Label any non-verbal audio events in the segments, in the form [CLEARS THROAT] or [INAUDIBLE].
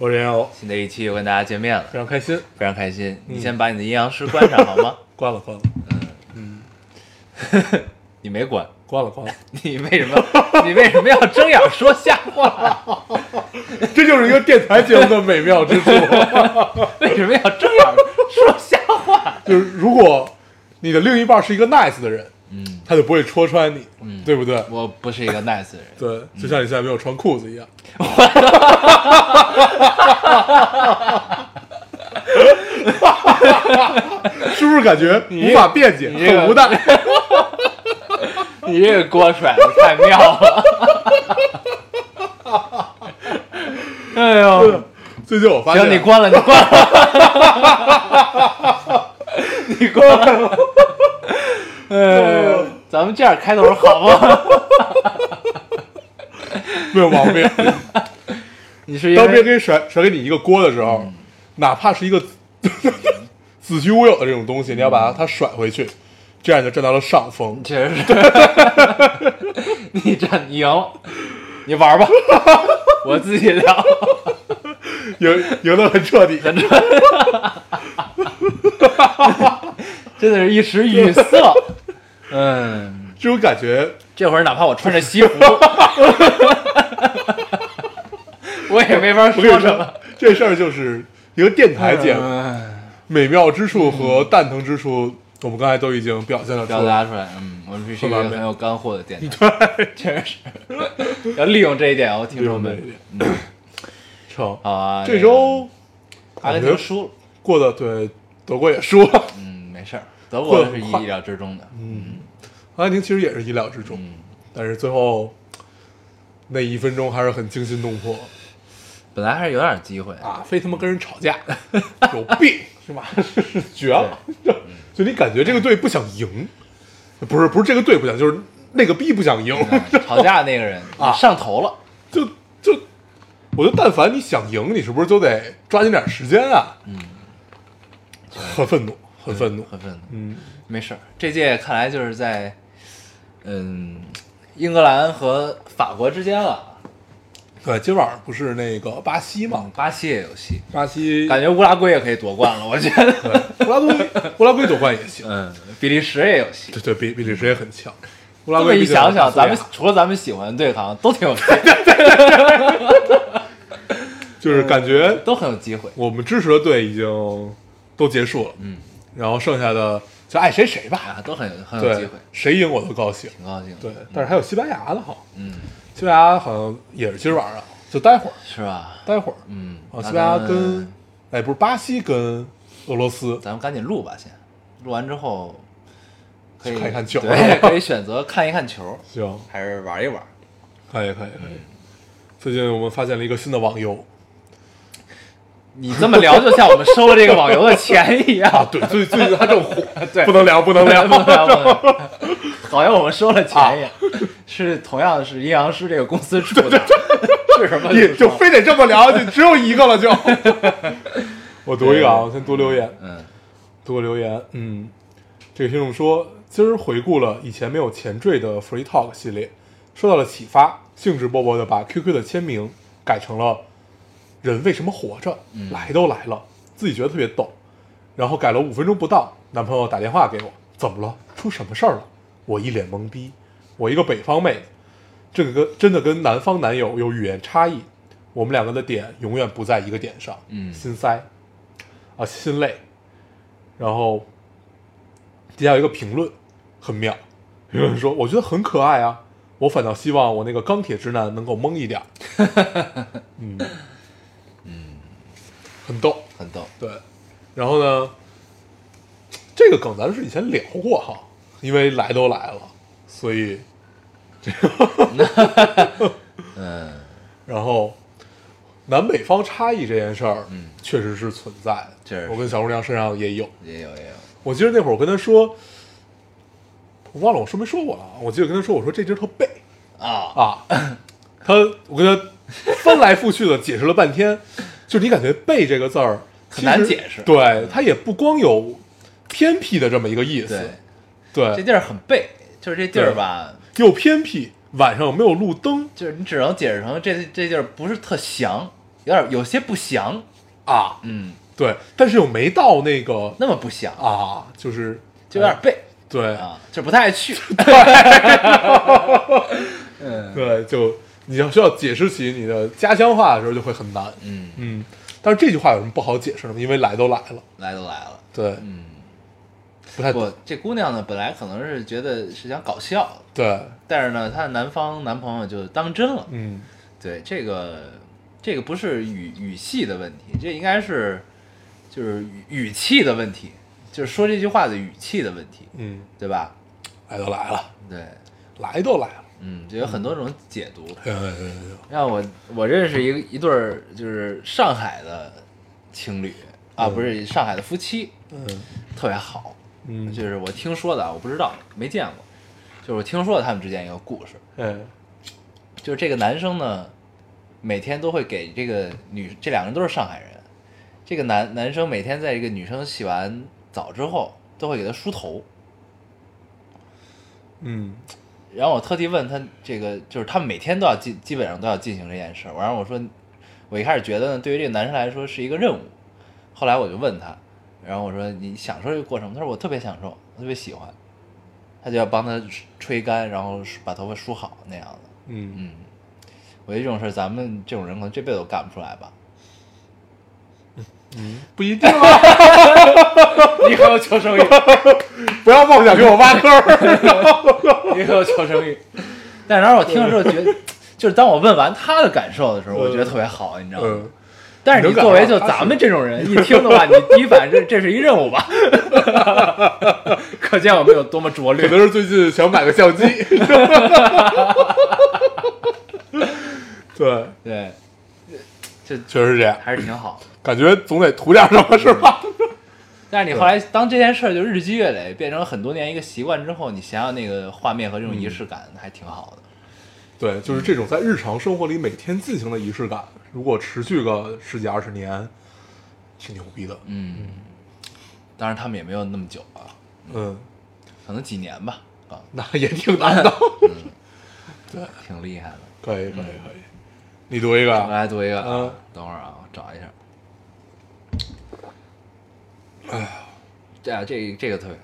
我是欧，新的一期又跟大家见面了，非常开心。非常开心。你先把你的阴阳师关上好吗？[LAUGHS] 关了，关了，嗯嗯 [LAUGHS] 你没关，关了，关了。[LAUGHS] 你为什么？你为什么要睁眼说瞎话？这就是一个电台节目的美妙之处，为什么要睁眼说瞎话？就是如果你的另一半是一个 nice 的人，嗯，他就不会戳穿你，嗯对不对？我不是一个 nice 的人。对，就像你现在没有穿裤子一样。[LAUGHS] 是不是感觉无法辩解，你这个很无奈？你这个 [LAUGHS] 锅甩的太妙了。[LAUGHS] 哎呦，最近我发现，行，你关了，你关了，你关了。哎，咱们这样开头好吗？[LAUGHS] 没有毛病。你是因当别人为给甩甩给你一个锅的时候，哪怕是一个 [LAUGHS] 子虚乌有的这种东西，你要把它它甩回去，这样就占到了上风。确实是，[LAUGHS] 你占你赢了，你玩吧，我自己聊。赢赢得很彻底，真的是一时语塞。嗯，这种感觉。这会儿哪怕我穿着西服，[LAUGHS] 我也没法说什么。，这事儿就是一个电台节目，嗯。美妙之处和蛋疼之处，我们刚才都已经表现了出来。表达出来，嗯，我们是一个很有干货的电台，[LAUGHS] 确实是要利用这一点哦，听众们。好啊，这周阿根廷输了，过得对德国也输了，嗯，没事儿，德国是意料之中的，嗯阿根廷其实也是意料之中，嗯，但是最后那一分钟还是很惊心动魄。本来还是有点机会，啊，非他妈跟人吵架，有病是吧？是绝了！就你感觉这个队不想赢，不是不是这个队不想，就是那个逼不想赢，嗯吵架那个人 [LAUGHS] 啊上头了，就就，我觉得但凡你想赢，你是不是就得抓紧点时间啊？嗯，很愤怒，很愤怒，很愤怒，嗯，没事儿，这届看来就是在嗯英格兰和法国之间了，对，今晚上不是那个巴西嘛嗯？巴西也有戏，巴西感觉乌拉圭也可以夺冠了，我觉得，乌拉圭，乌拉圭夺冠也行，嗯，比利时也有戏。对对，比比利时也很强。乌拉圭毕竟一想想，咱们除了咱们喜欢的对抗，都挺有戏，[LAUGHS] 就是感觉都很有机会。我们支持的队已经都结束了，嗯，然后剩下的就爱谁谁吧，啊，都很有很有机会，，谁赢我都高兴。挺高兴的。对，但是还有西班牙的好，嗯，西班牙好像也是今儿晚上，就待会儿，是吧？待会儿，嗯，啊，西班牙跟，哎，不是巴西跟俄罗斯，咱们赶紧录吧，先。录完之后可以看一看球。对，可以选择看一看球，行，还是玩一玩。可以可以可以。最近我们发现了一个新的网游你这么聊，就像我们收了这个网游的钱一样。啊，对，最最近它正火，[LAUGHS] 对。不能聊，不能聊，不能聊不能聊。[LAUGHS] 好像我们收了钱一样，是同样是阴阳师这个公司出的，[LAUGHS] 是什么？你就非得这么聊，就只有一个了就。我读一个啊，我先读留言。嗯。读个留言，嗯，这个听众说，今儿回顾了以前没有前缀的 Free Talk 系列，受到了启发，兴致勃勃的把 QQ 的签名改成了“人为什么活着”，来都来了，自己觉得特别逗。然后改了五分钟不到，男朋友打电话给我，怎么了？出什么事儿了？我一脸懵逼。我一个北方妹子，这个跟真的跟南方男友有语言差异，我们两个的点永远不在一个点上，嗯心塞啊，心累。然后底下有一个评论，很妙，有人说我觉得很可爱啊，我反倒希望我那个钢铁直男能够懵一点，嗯 [LAUGHS] 嗯，很逗，很逗。对。然后呢，这个梗咱们是以前聊过哈，因为来都来了，所以 [LAUGHS] [LAUGHS] 嗯，然后南北方差异这件事儿，嗯，确实是存在的。确实是我跟小姑娘身上也有。也有也有，我记得那会儿我跟她说，我忘了我说没说过了啊。我记得跟她说，我说这地儿特背啊，啊。她我跟她翻来覆去的解释了半天，就是你感觉“背”这个字儿很难解释对，它也不光有偏僻的这么一个意思，对，对，这地儿很背，就是这地儿吧，又偏僻，晚上又没有路灯就是你只能解释成这这地儿不是特祥，有点有些不祥，啊，嗯，对，但是又没到那个那么不祥，啊，就是就有点背对啊，就不太爱去 [LAUGHS] [LAUGHS] 嗯对，就你要需要解释起你的家乡话的时候就会很难，嗯，嗯，但是这句话有什么不好解释的吗？因为来都来了，来都来了，对，嗯，不太不，这姑娘呢，本来可能是觉得是想搞笑，对，但是呢，她的男方男朋友就当真了，嗯。对，这个这个不是语语系的问题，这应该是就是语语气的问题，就是说这句话的语气的问题，嗯，对吧？来都来了，对，来都来了，嗯，就有很多种解读。对对对对让我我认识一个一对儿就是上海的情侣啊，嗯不是上海的夫妻，嗯特别好。嗯，就是我听说的啊，我不知道，没见过。就是我听说的他们之间一个故事，嗯，就是这个男生呢，每天都会给这个女，这两个人都是上海人。这个男男生每天在这个女生洗完澡之后，都会给她梳头。嗯然后我特地问他，这个就是他们每天都要进基本上都要进行这件事儿。然后我说，我一开始觉得呢，对于这个男生来说是一个任务。后来我就问他，然后我说你享受这个过程吗？他说我特别享受，我特别喜欢。他就要帮他吹干，然后把头发梳好那样的。嗯，嗯，我觉得这种事儿咱们这种人可能这辈子都干不出来吧。不一定啊，[LAUGHS] 你很有求生欲，[LAUGHS] 不要妄想给我挖坑儿，你很有求生欲。但然后我听了之后觉得，[LAUGHS] 就是当我问完他的感受的时候，我觉得特别好，你知道吗？嗯，但是你作为就咱们这种人一听的话，你第一反应这这是一任务吧？可见我们有多么拙劣。可能是最近想买个相机，对，对，这确实是这样，还是挺好的。感觉总得图点什么，是吧？但是你后来当这件事儿就日积月累，变成很多年一个习惯之后，你想想那个画面和这种仪式感，还挺好的。对，就是这种在日常生活里每天进行的仪式感，如果持续个十几二十年，挺牛逼的。嗯，当然他们也没有那么久啊，嗯，可能几年吧，啊，那也挺难的。[LAUGHS] 对挺厉害的。可以，可以，可以。你读一个我啊，来读一个，嗯啊，等会儿啊，我找一下。哎呀，这啊这这个特别，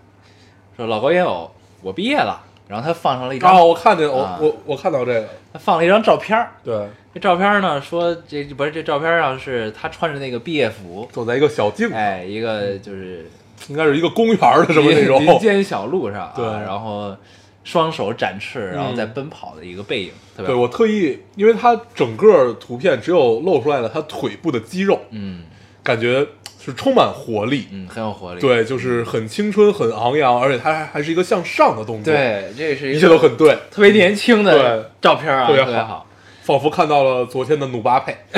说老高也有，我毕业了，然后他放上了一张，哦，我看见，我啊我我看到这个，他放了一张照片儿。对，这照片呢，说这不是这照片上是他穿着那个毕业服，走在一个小径上，哎，一个就是应该是一个公园的什么那种。林种，间小路上啊，对。然后双手展翅，然后嗯在奔跑的一个背影，对我特意，因为他整个图片只有露出来了他腿部的肌肉，嗯。感觉是充满活力。嗯很有活力，对，就是很青春、很昂扬，而且它还还是一个向上的动作，，对，这是一一切都很对，特别年轻的对照片啊，特别好好。仿佛看到了昨天的努巴佩。[LAUGHS]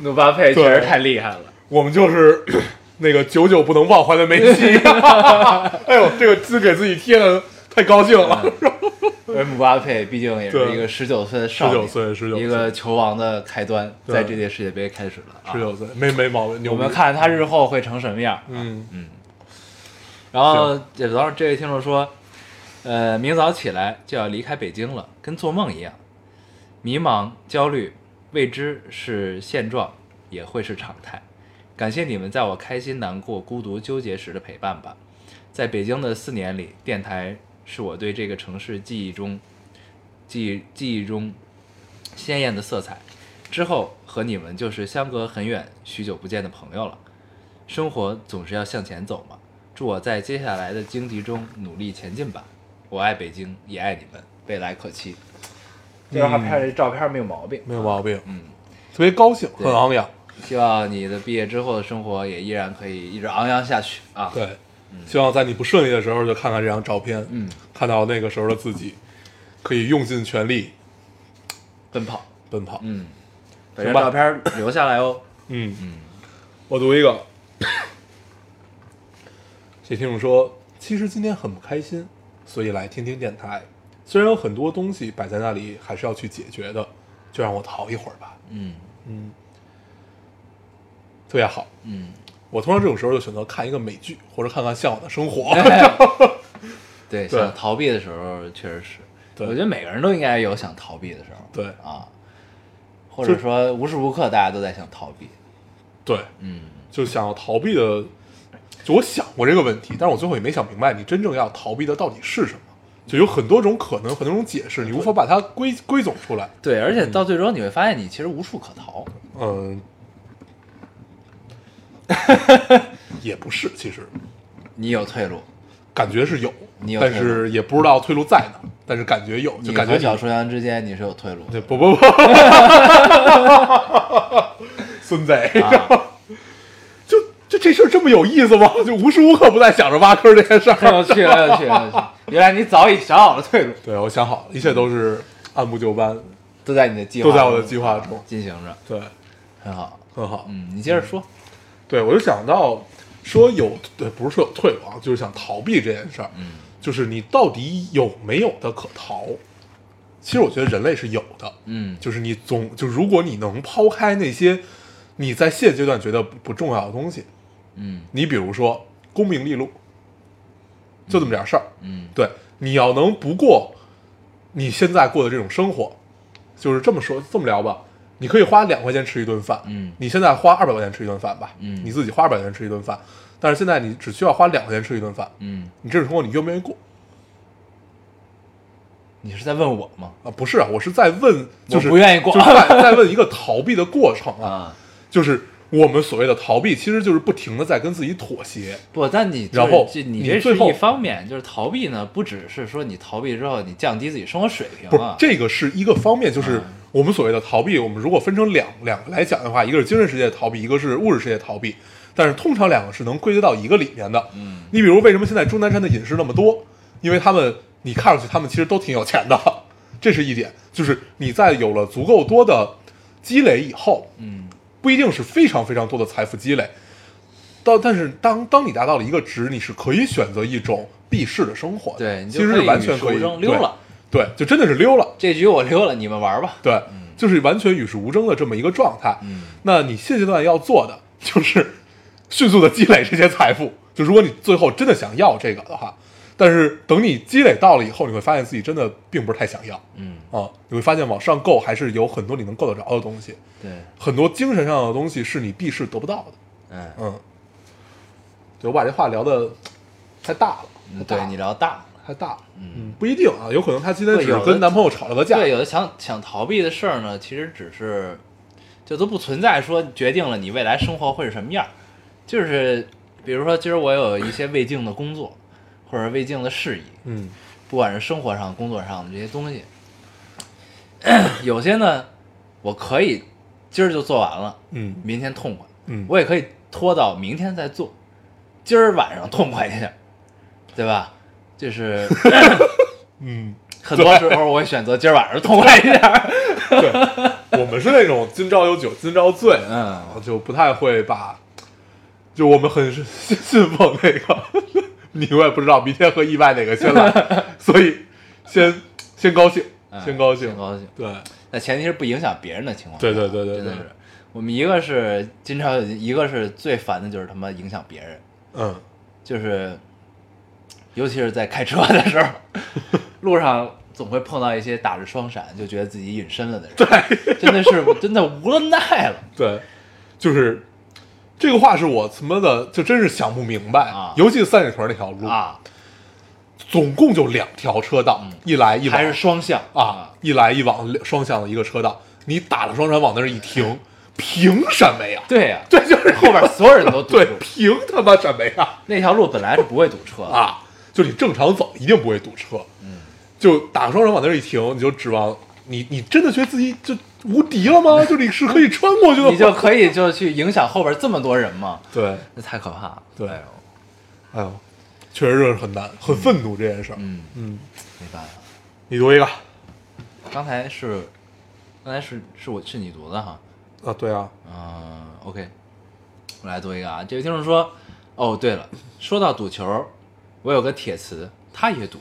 努巴佩确实太厉害了，我们就是 [COUGHS] 那个久久不能忘怀的梅西。[LAUGHS] 哎呦，这个字给自己贴的太高兴了。而姆巴佩毕竟也是一个十九岁的少年，19岁19岁一个球王的开端，在这届世界杯开始了啊。十九岁，没没毛病，我们，看他日后会成什么样。嗯嗯然后这然后这位听众说，呃，明早起来就要离开北京了，跟做梦一样，迷茫、焦虑、未知是现状，也会是常态。感谢你们在我开心、难过、孤独、纠结时的陪伴吧。在北京的四年里，电台是我对这个城市记忆中记忆记忆中鲜艳的色彩。之后和你们就是相隔很远、许久不见的朋友了。生活总是要向前走嘛。祝我在接下来的荆棘中努力前进吧。我爱北京，也爱你们，未来可期。这张拍的照片没有毛病，没有毛病，嗯，特别高兴，很昂扬。希望你的毕业之后的生活也依然可以一直昂扬下去啊。，对，希望在你不顺利的时候就看看这张照片，嗯，看到那个时候的自己，可以用尽全力奔跑，奔跑。嗯，把这照片留下来哦。[COUGHS] 嗯。嗯，我读一个，[COUGHS] 这听众说，其实今天很不开心，所以来听听电台。虽然有很多东西摆在那里，还是要去解决的，就让我逃一会儿吧。嗯。嗯，特别好。嗯，我通常这种时候就选择看一个美剧，或者看看《向往的生活 [LAUGHS]》对，对想逃避的时候确实是，对我觉得每个人都应该有想逃避的时候。对啊，或者说无时无刻大家都在想逃避。对，嗯，就想要逃避的，就我想过这个问题，但是我最后也没想明白，你真正要逃避的到底是什么？就有很多种可能，很多种解释，你无法把它归归总出来。对，而且到最终你会发现，你其实无处可逃。嗯，[LAUGHS] 也不是，其实你有退路，感觉是有，你有但退路是也不知道退路在哪，但是感觉有，就你感觉小初阳之间你是有退路的。对不不不，孙子，啊就就这事儿这么有意思吗？就无时无刻不在想着挖坑这件事儿。很有趣，很有趣，很有趣。原来你早已想好了退路，对，我想好了，一切都是按部就班，都在你的计划，都在我的计划中进行着，对，很好。很好。嗯，你接着说。对，我就想到说有，对，不是说有退路啊，就是想逃避这件事儿。嗯，就是你到底有没有的可逃？其实我觉得人类是有的，嗯，就是你总就如果你能抛开那些你在现阶段觉得不不重要的东西，嗯你比如说功名利禄，就这么点事儿。嗯对，你要能不过你现在过的这种生活，就是这么说这么聊吧，你可以花两块钱吃一顿饭，嗯。你现在花二百块钱吃一顿饭吧，嗯。你自己花二百块钱吃一顿饭，但是现在你只需要花两块钱吃一顿饭，嗯，你这种生活你愿不愿意过？你是在问我吗？啊？不是啊，我是在问，就是不愿意过。就是在在问一个逃避的过程啊，[LAUGHS] 啊，就是我们所谓的逃避，其实就是不停的在跟自己妥协，不，但你就是然后你这是一方面，就是逃避呢，不只是说你逃避之后你降低自己生活水平不这个是一个方面，就是嗯我们所谓的逃避，我们如果分成两两个来讲的话，一个是精神世界的逃避，一个是物质世界的逃避，但是通常两个是能归结到一个里面的。嗯你比如为什么现在钟南山的隐士那么多？因为他们你看上去他们其实都挺有钱的，[LAUGHS] 这是一点。就是你在有了足够多的积累以后，嗯不一定是非常非常多的财富积累，到但是当当你达到了一个值，你是可以选择一种避世的生活的，对，你其实是完全可以对，就真的是溜了。这局我溜了，你们玩吧。对，就是完全与世无争的这么一个状态。嗯那你现阶段要做的就是迅速的积累这些财富。就如果你最后真的想要这个的话，但是等你积累到了以后，你会发现自己真的并不是太想要嗯，啊。你会发现往上够还是有很多你能够得着的东西，对，很多精神上的东西是你避世得不到的。嗯嗯，对我把这话聊的太大了，对你聊大了。太大了。嗯嗯，不一定啊，有可能她今天只是跟男朋友吵了个架。对，有的想想逃避的事儿呢，其实只是就都不存在说决定了你未来生活会是什么样儿，就是比如说今儿我有一些未尽的工作，或者未尽的事宜，嗯不管是生活上、工作上的这些东西，有些呢我可以今儿就做完了，嗯明天痛快，嗯，我也可以拖到明天再做，今儿晚上痛快一下，对吧？就是 [LAUGHS] 嗯。很多时候我会选择今儿晚上痛快一下。对，我们是那种今朝有酒今朝醉，嗯，就不太会把，就我们很信信奉那个，[LAUGHS] 你永远不知道明天和意外哪个先来，[LAUGHS] 所以先先高兴，嗯先高兴，先高兴。对，那前提是不影响别人的情况下。对对对对对真的是。我们一个是经常有，一个是最烦的就是他妈影响别人，嗯，就是尤其是在开车的时候，[LAUGHS] 路上总会碰到一些打着双闪就觉得自己隐身了的人，对，真的是真的无奈了。对，就是这个话是我他妈的就真是想不明白啊尤其是三里屯那条路，啊，总共就两条车道，一来一往，还是双向啊，，一来一往双向的一个车道，你打了双闪往那儿一停，凭什么呀？对呀、对，就是后边所有人都堵对，，凭他妈什么呀？那条路本来是不会堵车的，啊，就你正常走一定不会堵车，嗯，就打个双闪往那儿一停，你就指望你，你真的觉得自己就无敌了吗？[LAUGHS] 就你是可以穿过去的？你就可以就去影响后边这么多人吗？对，那太可怕了。对哎呦哎呦，确实是很难，很愤怒这件事儿。嗯，嗯，没办法。你读一个，刚才是刚才是是我是你读的哈，啊，对啊，嗯，OK，我来读一个啊。这位听众说，哦，对了，说到赌球，我有个铁磁，他也赌，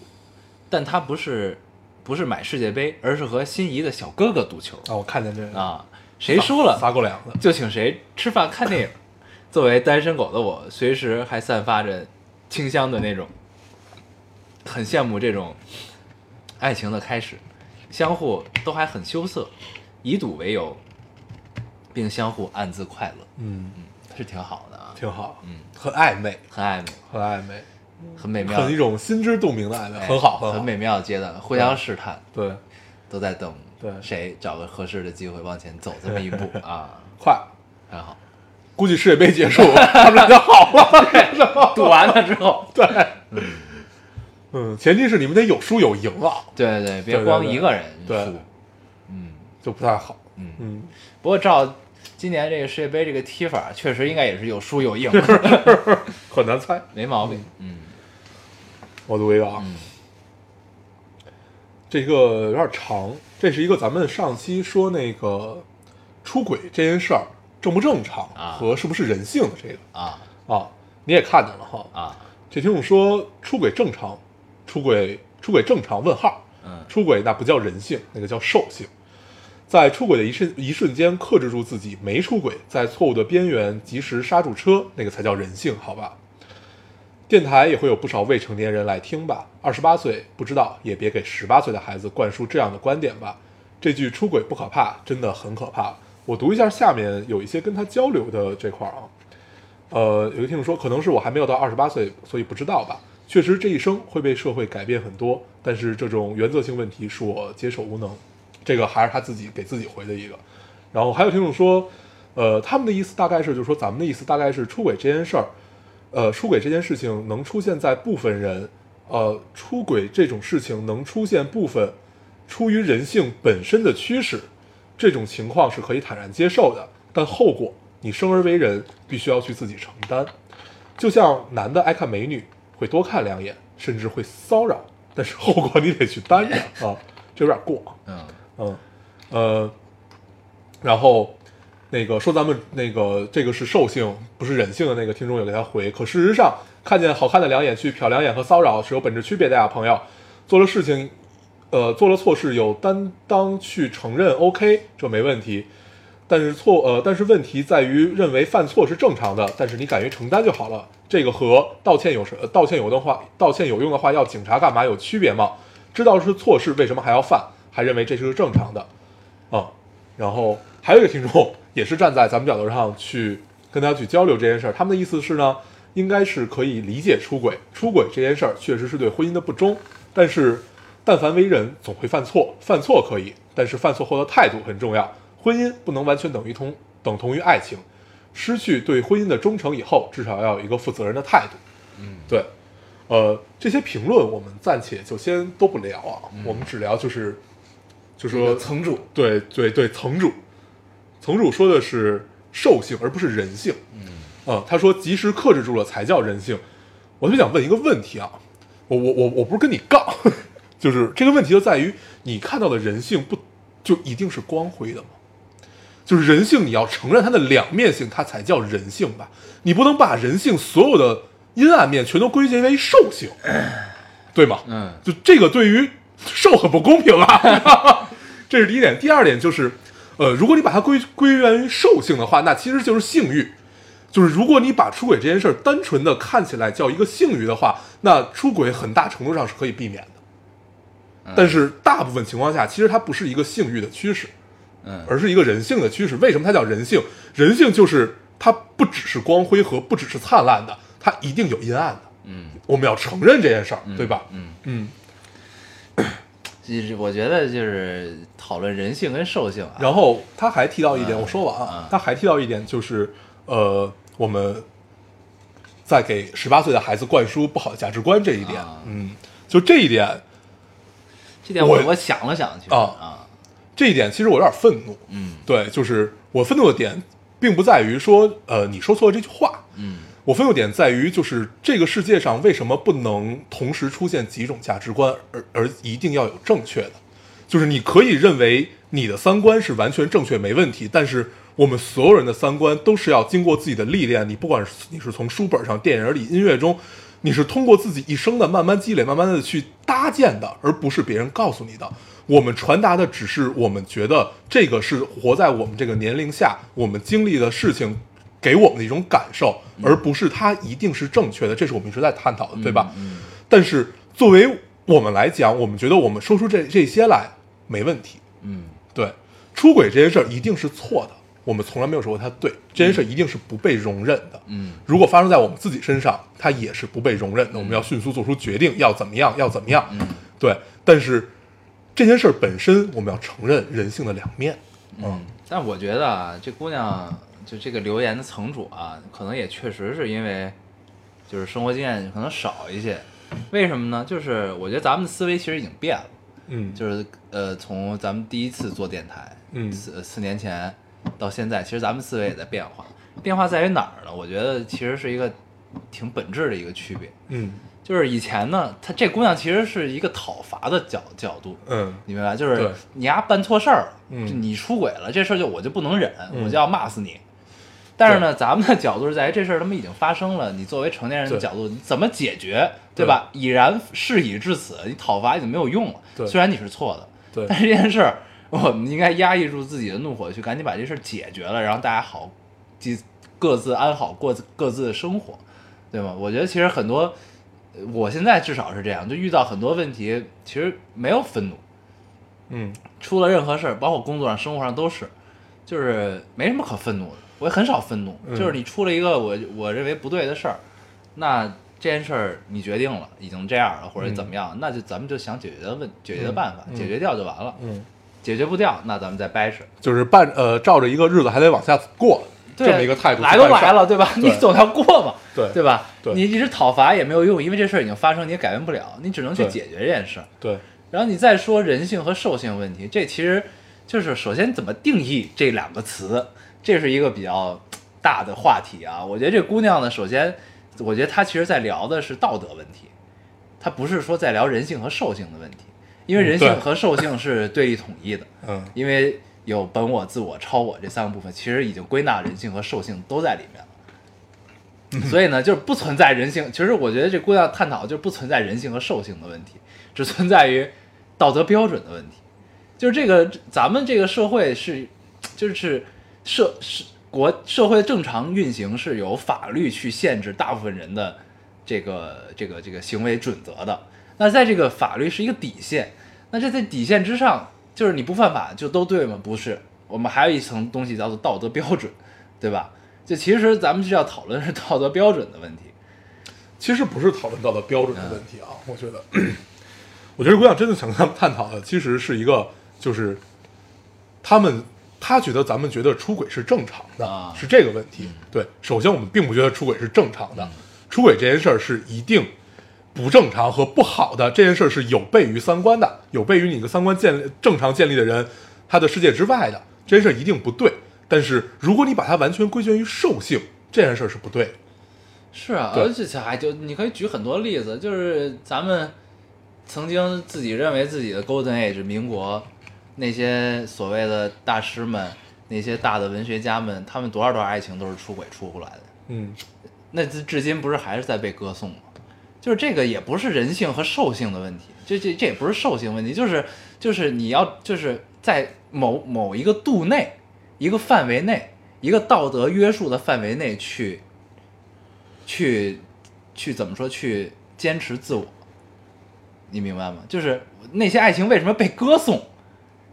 但他不是不是买世界杯，而是和心仪的小哥哥赌球。啊，我看见这个，啊。谁输了撒狗粮的，就请谁吃饭看电影。[LAUGHS] 作为单身狗的我，随时还散发着清香的那种，很羡慕这种爱情的开始，相互都还很羞涩，以赌为由，并相互暗自快乐，嗯。嗯，是挺好的啊，挺好，嗯，很暧昧，很暧昧，很暧昧，很美妙，很一种心知肚明的暧昧，哎很好，好，很美妙的阶段，互相试探，对，都在等对。谁找个合适的机会往前走这么一步啊，[LAUGHS] 快，很好。估计世界杯结束，[LAUGHS] 他们俩就好了，[LAUGHS] 赌完了之后，对，嗯，前提是你们得有输有赢啊，对对对，别光一个人对。输。嗯。就不太好，嗯，嗯，不过照今年这个世界杯这个踢法，确实应该也是有输有赢，很难猜。没毛病。嗯我读一个啊，嗯这个有点长，这是一个咱们上期说那个出轨这件事儿正不正常啊和是不是人性的这个啊啊，你也看见了哈。啊，这听众说出轨正常，出轨出轨正常？问号。嗯出轨那不叫人性，那个叫兽性。在出轨的一瞬一瞬间克制住自己没出轨，在错误的边缘及时刹住车，那个才叫人性，好吧？电台也会有不少未成年人来听吧？二十八岁不知道，也别给十八岁的孩子灌输这样的观点吧。这句“出轨不可怕”真的很可怕。我读一下下面有一些跟他交流的这块儿啊。呃，有个听众说，可能是我还没有到二十八岁，所以不知道吧。确实，这一生会被社会改变很多，但是这种原则性问题是我接受无能。这个还是他自己给自己回的一个。然后还有听众说，呃，他们的意思大概是，就是说咱们的意思大概是出轨这件事儿，呃，出轨这件事情能出现在部分人，呃，出轨这种事情能出现部分出于人性本身的驱使，这种情况是可以坦然接受的，但后果你生而为人必须要去自己承担。就像男的爱看美女，会多看两眼，甚至会骚扰，但是后果你得去担着啊，这有点过。嗯嗯，呃，然后那个说咱们那个这个是兽性，不是人性的那个听众有给他回，可事实上看见好看的两眼去瞟两眼和骚扰是有本质区别的呀，朋友。做了事情，呃，做了错事有担当去承认，OK，这没问题。但是错，呃，但是问题在于认为犯错是正常的，但是你敢于承担就好了。这个和道歉有什道歉有的话，道歉有用的话，要警察干嘛有区别吗？知道是错事，为什么还要犯？还认为这是正常的，啊、然后还有一个听众也是站在咱们角度上去跟大家去交流这件事儿，他们的意思是呢，应该是可以理解出轨，出轨这件事儿确实是对婚姻的不忠，但是但凡为人总会犯错，犯错可以，但是犯错后的态度很重要，婚姻不能完全等于同等同于爱情，失去对婚姻的忠诚以后，至少要有一个负责任的态度。嗯，对，呃，这些评论我们暂且就先都不聊啊，我们只聊就是，就这说个层主，对对对，层主，层主说的是兽性，而不是人性。嗯啊，他说及时克制住了才叫人性。我就想问一个问题啊，我我我我不是跟你杠，[LAUGHS] 就是这个问题就在于你看到的人性不就一定是光辉的吗？就是人性，你要承认它的两面性，它才叫人性吧？你不能把人性所有的阴暗面全都归结为兽性，[CLEARS THROAT] 对吗？嗯就这个对于 [LAUGHS] 兽很不公平啊，[LAUGHS] 这是第一点。第二点就是，呃，如果你把它归归源于兽性的话，那其实就是性欲。就是如果你把出轨这件事儿单纯的看起来叫一个性欲的话，那出轨很大程度上是可以避免的。但是大部分情况下，其实它不是一个性欲的驱使，嗯而是一个人性的驱使。为什么它叫人性？人性就是它不只是光辉和不只是灿烂的，它一定有阴暗的。嗯我们要承认这件事儿，对吧？嗯，嗯。就是我觉得就是讨论人性跟兽性啊，然后他还提到一点，嗯我说完啊嗯，他还提到一点就是，呃，我们在给十八岁的孩子灌输不好的价值观这一点啊，嗯，就这一点，这点我我我想了想，啊啊，这一点其实我有点愤怒，嗯。对，就是我愤怒的点，并不在于说，呃，你说错了这句话，嗯我愤怒点在于，就是这个世界上为什么不能同时出现几种价值观，而而一定要有正确的？就是你可以认为你的三观是完全正确没问题，但是我们所有人的三观都是要经过自己的历练，你不管是你是从书本上、电影里、音乐中，你是通过自己一生的慢慢积累、慢慢的去搭建的，而不是别人告诉你的。我们传达的只是我们觉得这个是活在我们这个年龄下我们经历的事情给我们的一种感受，而不是它一定是正确的。这是我们一直在探讨的，对吧？但是作为我们来讲，我们觉得我们说出这这些来没问题。嗯对，出轨这件事儿一定是错的，我们从来没有说过它对，这件事儿一定是不被容忍的。嗯如果发生在我们自己身上，它也是不被容忍的。我们要迅速做出决定，要怎么样，要怎么样。对，但是这件事儿本身，我们要承认人性的两面。嗯，但我觉得啊，这姑娘就这个留言的层主啊，可能也确实是因为就是生活经验可能少一些。为什么呢？就是我觉得咱们的思维其实已经变了，嗯，就是呃，从咱们第一次做电台，嗯四四年前到现在，其实咱们思维也在变化。变化在于哪儿呢？我觉得其实是一个挺本质的一个区别。嗯就是以前呢，她这姑娘其实是一个讨伐的角角度，嗯你明白？就是你丫办错事儿了，你出轨了，这事儿就我就不能忍，嗯我就要骂死你。但是呢，咱们的角度是在于这事儿他们已经发生了，你作为成年人的角度，你怎么解决，对吧？已然事已至此，你讨伐已经没有用了。对虽然你是错的，对但是这件事儿，我们应该压抑住自己的怒火，去赶紧把这事儿解决了，然后大家好，各各自安好过各自的生活，对吗？我觉得其实很多，呃我现在至少是这样，就遇到很多问题，其实没有愤怒，嗯出了任何事儿，包括工作上、生活上都是，就是没什么可愤怒的。我也很少愤怒，嗯就是你出了一个我我认为不对的事儿，那这件事儿你决定了，已经这样了，或者怎么样，那就咱们就想解决的问解决的办法，嗯解决掉就完了。嗯，解决不掉，那咱们再掰扯。就是办呃照着一个日子还得往下过，这么一个态度来都来了，对吧？对你总要过嘛，对对吧？对你一直讨伐也没有用，因为这事儿已经发生，你也改变不了，你只能去解决这件事儿。对，然后你再说人性和兽性问题，这其实就是首先怎么定义这两个词，这是一个比较大的话题啊。我觉得这姑娘呢，首先，我觉得她其实在聊的是道德问题，她不是说在聊人性和兽性的问题，因为人性和兽性是对立统一的，嗯因为有本我、自我、超我这三个部分，其实已经归纳人性和兽性都在里面了。所以呢，就是不存在人性。其实我觉得这姑娘探讨就是不存在人性和兽性的问题，只存在于道德标准的问题。就是这个咱们这个社会是，就是社是国社会的正常运行是由法律去限制大部分人的这个这个这个行为准则的。那在这个法律是一个底线，那这在底线之上，就是你不犯法就都对吗？不是，我们还有一层东西叫做道德标准，对吧？就其实咱们是要讨论是道德标准的问题。其实不是讨论道德标准的问题啊，我觉得，我觉得姑娘真的想跟他们探讨的，其实是一个，就是他们他觉得咱们觉得出轨是正常的，啊是这个问题。对，首先我们并不觉得出轨是正常的，出轨这件事儿是一定不正常和不好的，这件事儿是有悖于三观的，有悖于你的三观建立正常建立的人他的世界之外的，这件事儿一定不对。但是如果你把它完全归结于兽性，这件事儿是不对的。是啊，而且还就你可以举很多例子，就是咱们曾经自己认为自己的 Golden Age 民国那些所谓的大师们，那些大的文学家们，他们多少多少爱情都是出轨出出来的，嗯，那至至今不是还是在被歌颂吗？就是这个也不是人性和兽性的问题，这这这也不是兽性问题，就是就是你要就是在某某一个度内，一个范围内，一个道德约束的范围内去去去怎么说去坚持自我，你明白吗？就是那些爱情为什么被歌颂？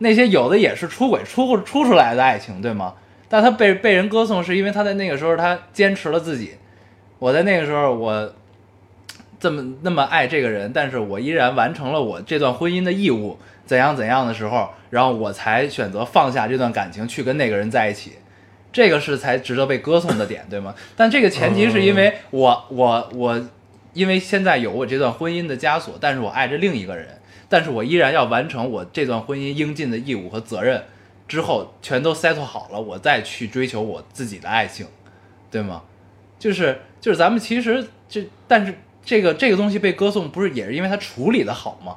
那些有的也是出轨出出出来的爱情，对吗？但他被被人歌颂，是因为他在那个时候他坚持了自己。我在那个时候，我这么那么爱这个人，但是我依然完成了我这段婚姻的义务，怎样怎样的时候，然后我才选择放下这段感情，去跟那个人在一起。这个是才值得被歌颂的点，对吗？但这个前提是因为我我我，因为现在有我这段婚姻的枷锁，但是我爱着另一个人，但是我依然要完成我这段婚姻应尽的义务和责任，之后全都 settle 好了，我再去追求我自己的爱情，对吗？就是就是咱们其实这，但是这个这个东西被歌颂，不是也是因为它处理的好吗？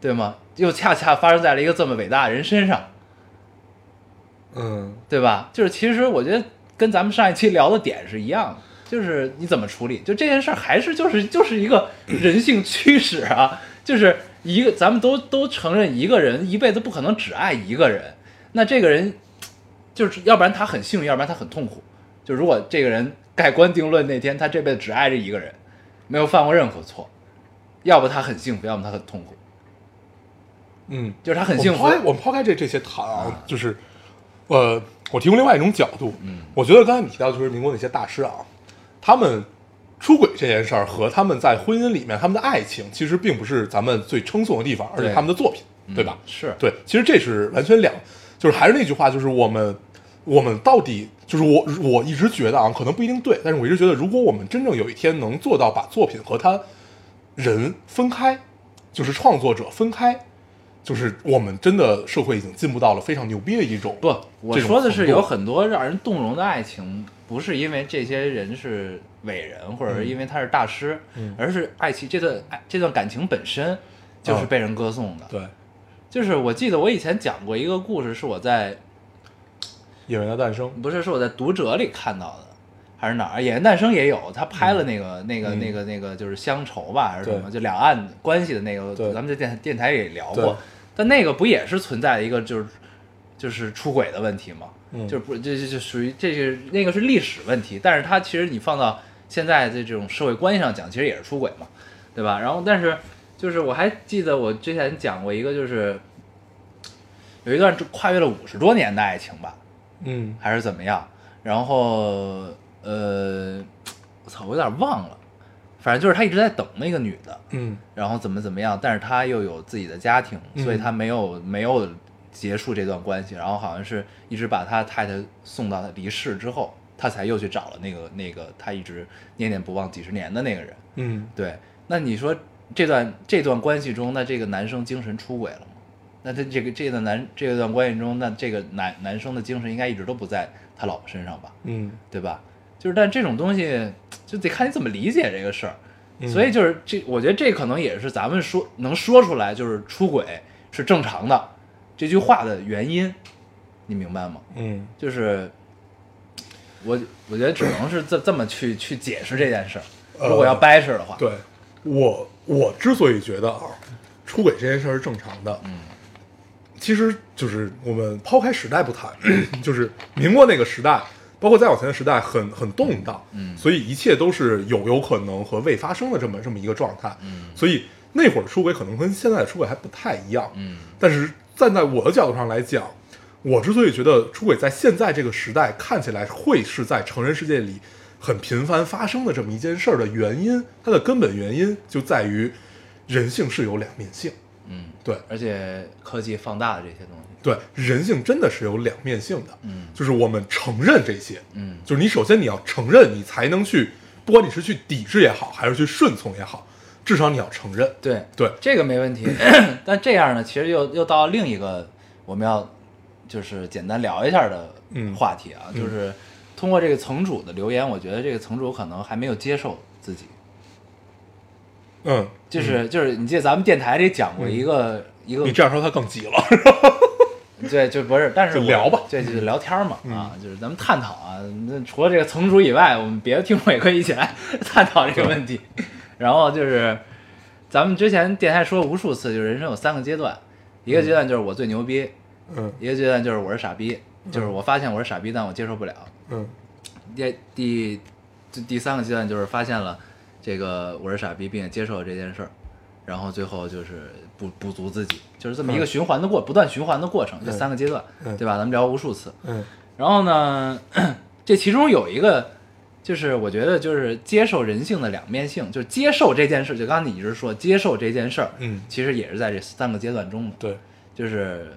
对吗？又恰恰发生在了一个这么伟大的人身上，嗯对吧？就是其实我觉得跟咱们上一期聊的点是一样的，就是你怎么处理，就这件事儿还是就是就是一个人性驱使啊，就是一个咱们都都承认一个人一辈子不可能只爱一个人，那这个人就是要不然他很幸运，要不然他很痛苦。就如果这个人盖棺定论那天他这辈子只爱这一个人，没有犯过任何错，要不他很幸福，要么他很痛苦。嗯，就是他很幸福我们抛开我们抛开这这些谈啊，就是，呃，我提供另外一种角度，嗯，我觉得刚才你提到就是民国那些大师啊，他们出轨这件事儿和他们在婚姻里面他们的爱情，其实并不是咱们最称颂的地方，而是他们的作品，对吧？是对，其实这是完全两，就是还是那句话，就是我们我们到底就是我我一直觉得啊，可能不一定对，但是我一直觉得，如果我们真正有一天能做到把作品和他人分开，就是创作者分开，就是我们真的社会已经进步到了非常牛逼的一种不，我说的是有很多让人动容的爱情，不是因为这些人是伟人，或者是因为他是大师，嗯。而是爱情这段爱这段感情本身就是嗯被人歌颂的。对。就是我记得我以前讲过一个故事，是我在演员的诞生，不是是我在读者里看到的，还是哪儿？演员诞生也有，他拍了那个、那个、嗯那个、那个，就是乡愁吧，还是什么？就两岸关系的那个，咱们在电电台也聊过。但那个不也是存在一个就是就是出轨的问题吗？嗯就是不这这就属于这是那个是历史问题，但是它其实你放到现在的这种社会关系上讲，其实也是出轨嘛，对吧？然后但是就是我还记得我之前讲过一个，就是有一段跨越了五十多年的爱情吧，嗯还是怎么样？然后呃，我操，我有点忘了，反正就是他一直在等那个女的，嗯然后怎么怎么样，但是他又有自己的家庭，嗯所以他没有没有结束这段关系，然后好像是一直把他太太送到他离世之后，他才又去找了那个那个他一直念念不忘几十年的那个人。嗯对，那你说这段这段关系中，那这个男生精神出轨了吗？那他这个这段男这段关系中，那这个男男生的精神应该一直都不在他老婆身上吧？嗯对吧？就是，但这种东西就得看你怎么理解这个事儿。嗯所以就是这，我觉得这可能也是咱们说能说出来就是出轨是正常的这句话的原因，你明白吗？嗯就是我我觉得只能是这这么去去解释这件事儿。呃如果要掰扯的话，对我我之所以觉得啊，出轨这件事儿是正常的，嗯，其实就是我们抛开时代不谈，[COUGHS] 就是民国那个时代，包括再往前的时代很很动荡，嗯。所以一切都是有有可能和未发生的这么这么一个状态，嗯。所以那会儿出轨可能跟现在的出轨还不太一样，嗯。但是站在我的角度上来讲，我之所以觉得出轨在现在这个时代看起来会是在成人世界里很频繁发生的这么一件事儿的原因，它的根本原因就在于人性是有两面性。嗯，对。而且科技放大了这些东西，对，人性真的是有两面性的。嗯就是我们承认这些，嗯就是你首先你要承认，你才能去，不管你是去抵制也好，还是去顺从也好，至少你要承认。对对，这个没问题。[LAUGHS] 但这样呢，其实又又到另一个我们要就是简单聊一下的嗯话题啊，就是通过这个层主的留言，我觉得这个层主可能还没有接受自己，嗯，就是、就是你记得咱们电台里讲过一个、一个你这样说他更急了。[LAUGHS] 对，就不是，但是聊吧对，就是聊天嘛，啊，就是咱们探讨啊。那除了这个层主以外，我们别的听众也可以一起来 [LAUGHS] 探讨这个问题。然后就是，咱们之前电台说无数次，就是人生有三个阶段，一个阶段就是我最牛逼，嗯一个阶段就是我是傻逼，就是我发现我是傻逼，但我接受不了。嗯第第第第三个阶段就是发现了这个我是傻逼，并且接受了这件事儿，然后最后就是补补足自己，就是这么一个嗯。循环的过，不断循环的过程，这嗯。三个阶段，嗯。对吧？咱们聊无数次。嗯。然后呢，这其中有一个，就是我觉得就是接受人性的两面性，就是接受这件事，就刚刚你一直说接受这件事儿，嗯，其实也是在这三个阶段中的，对，就是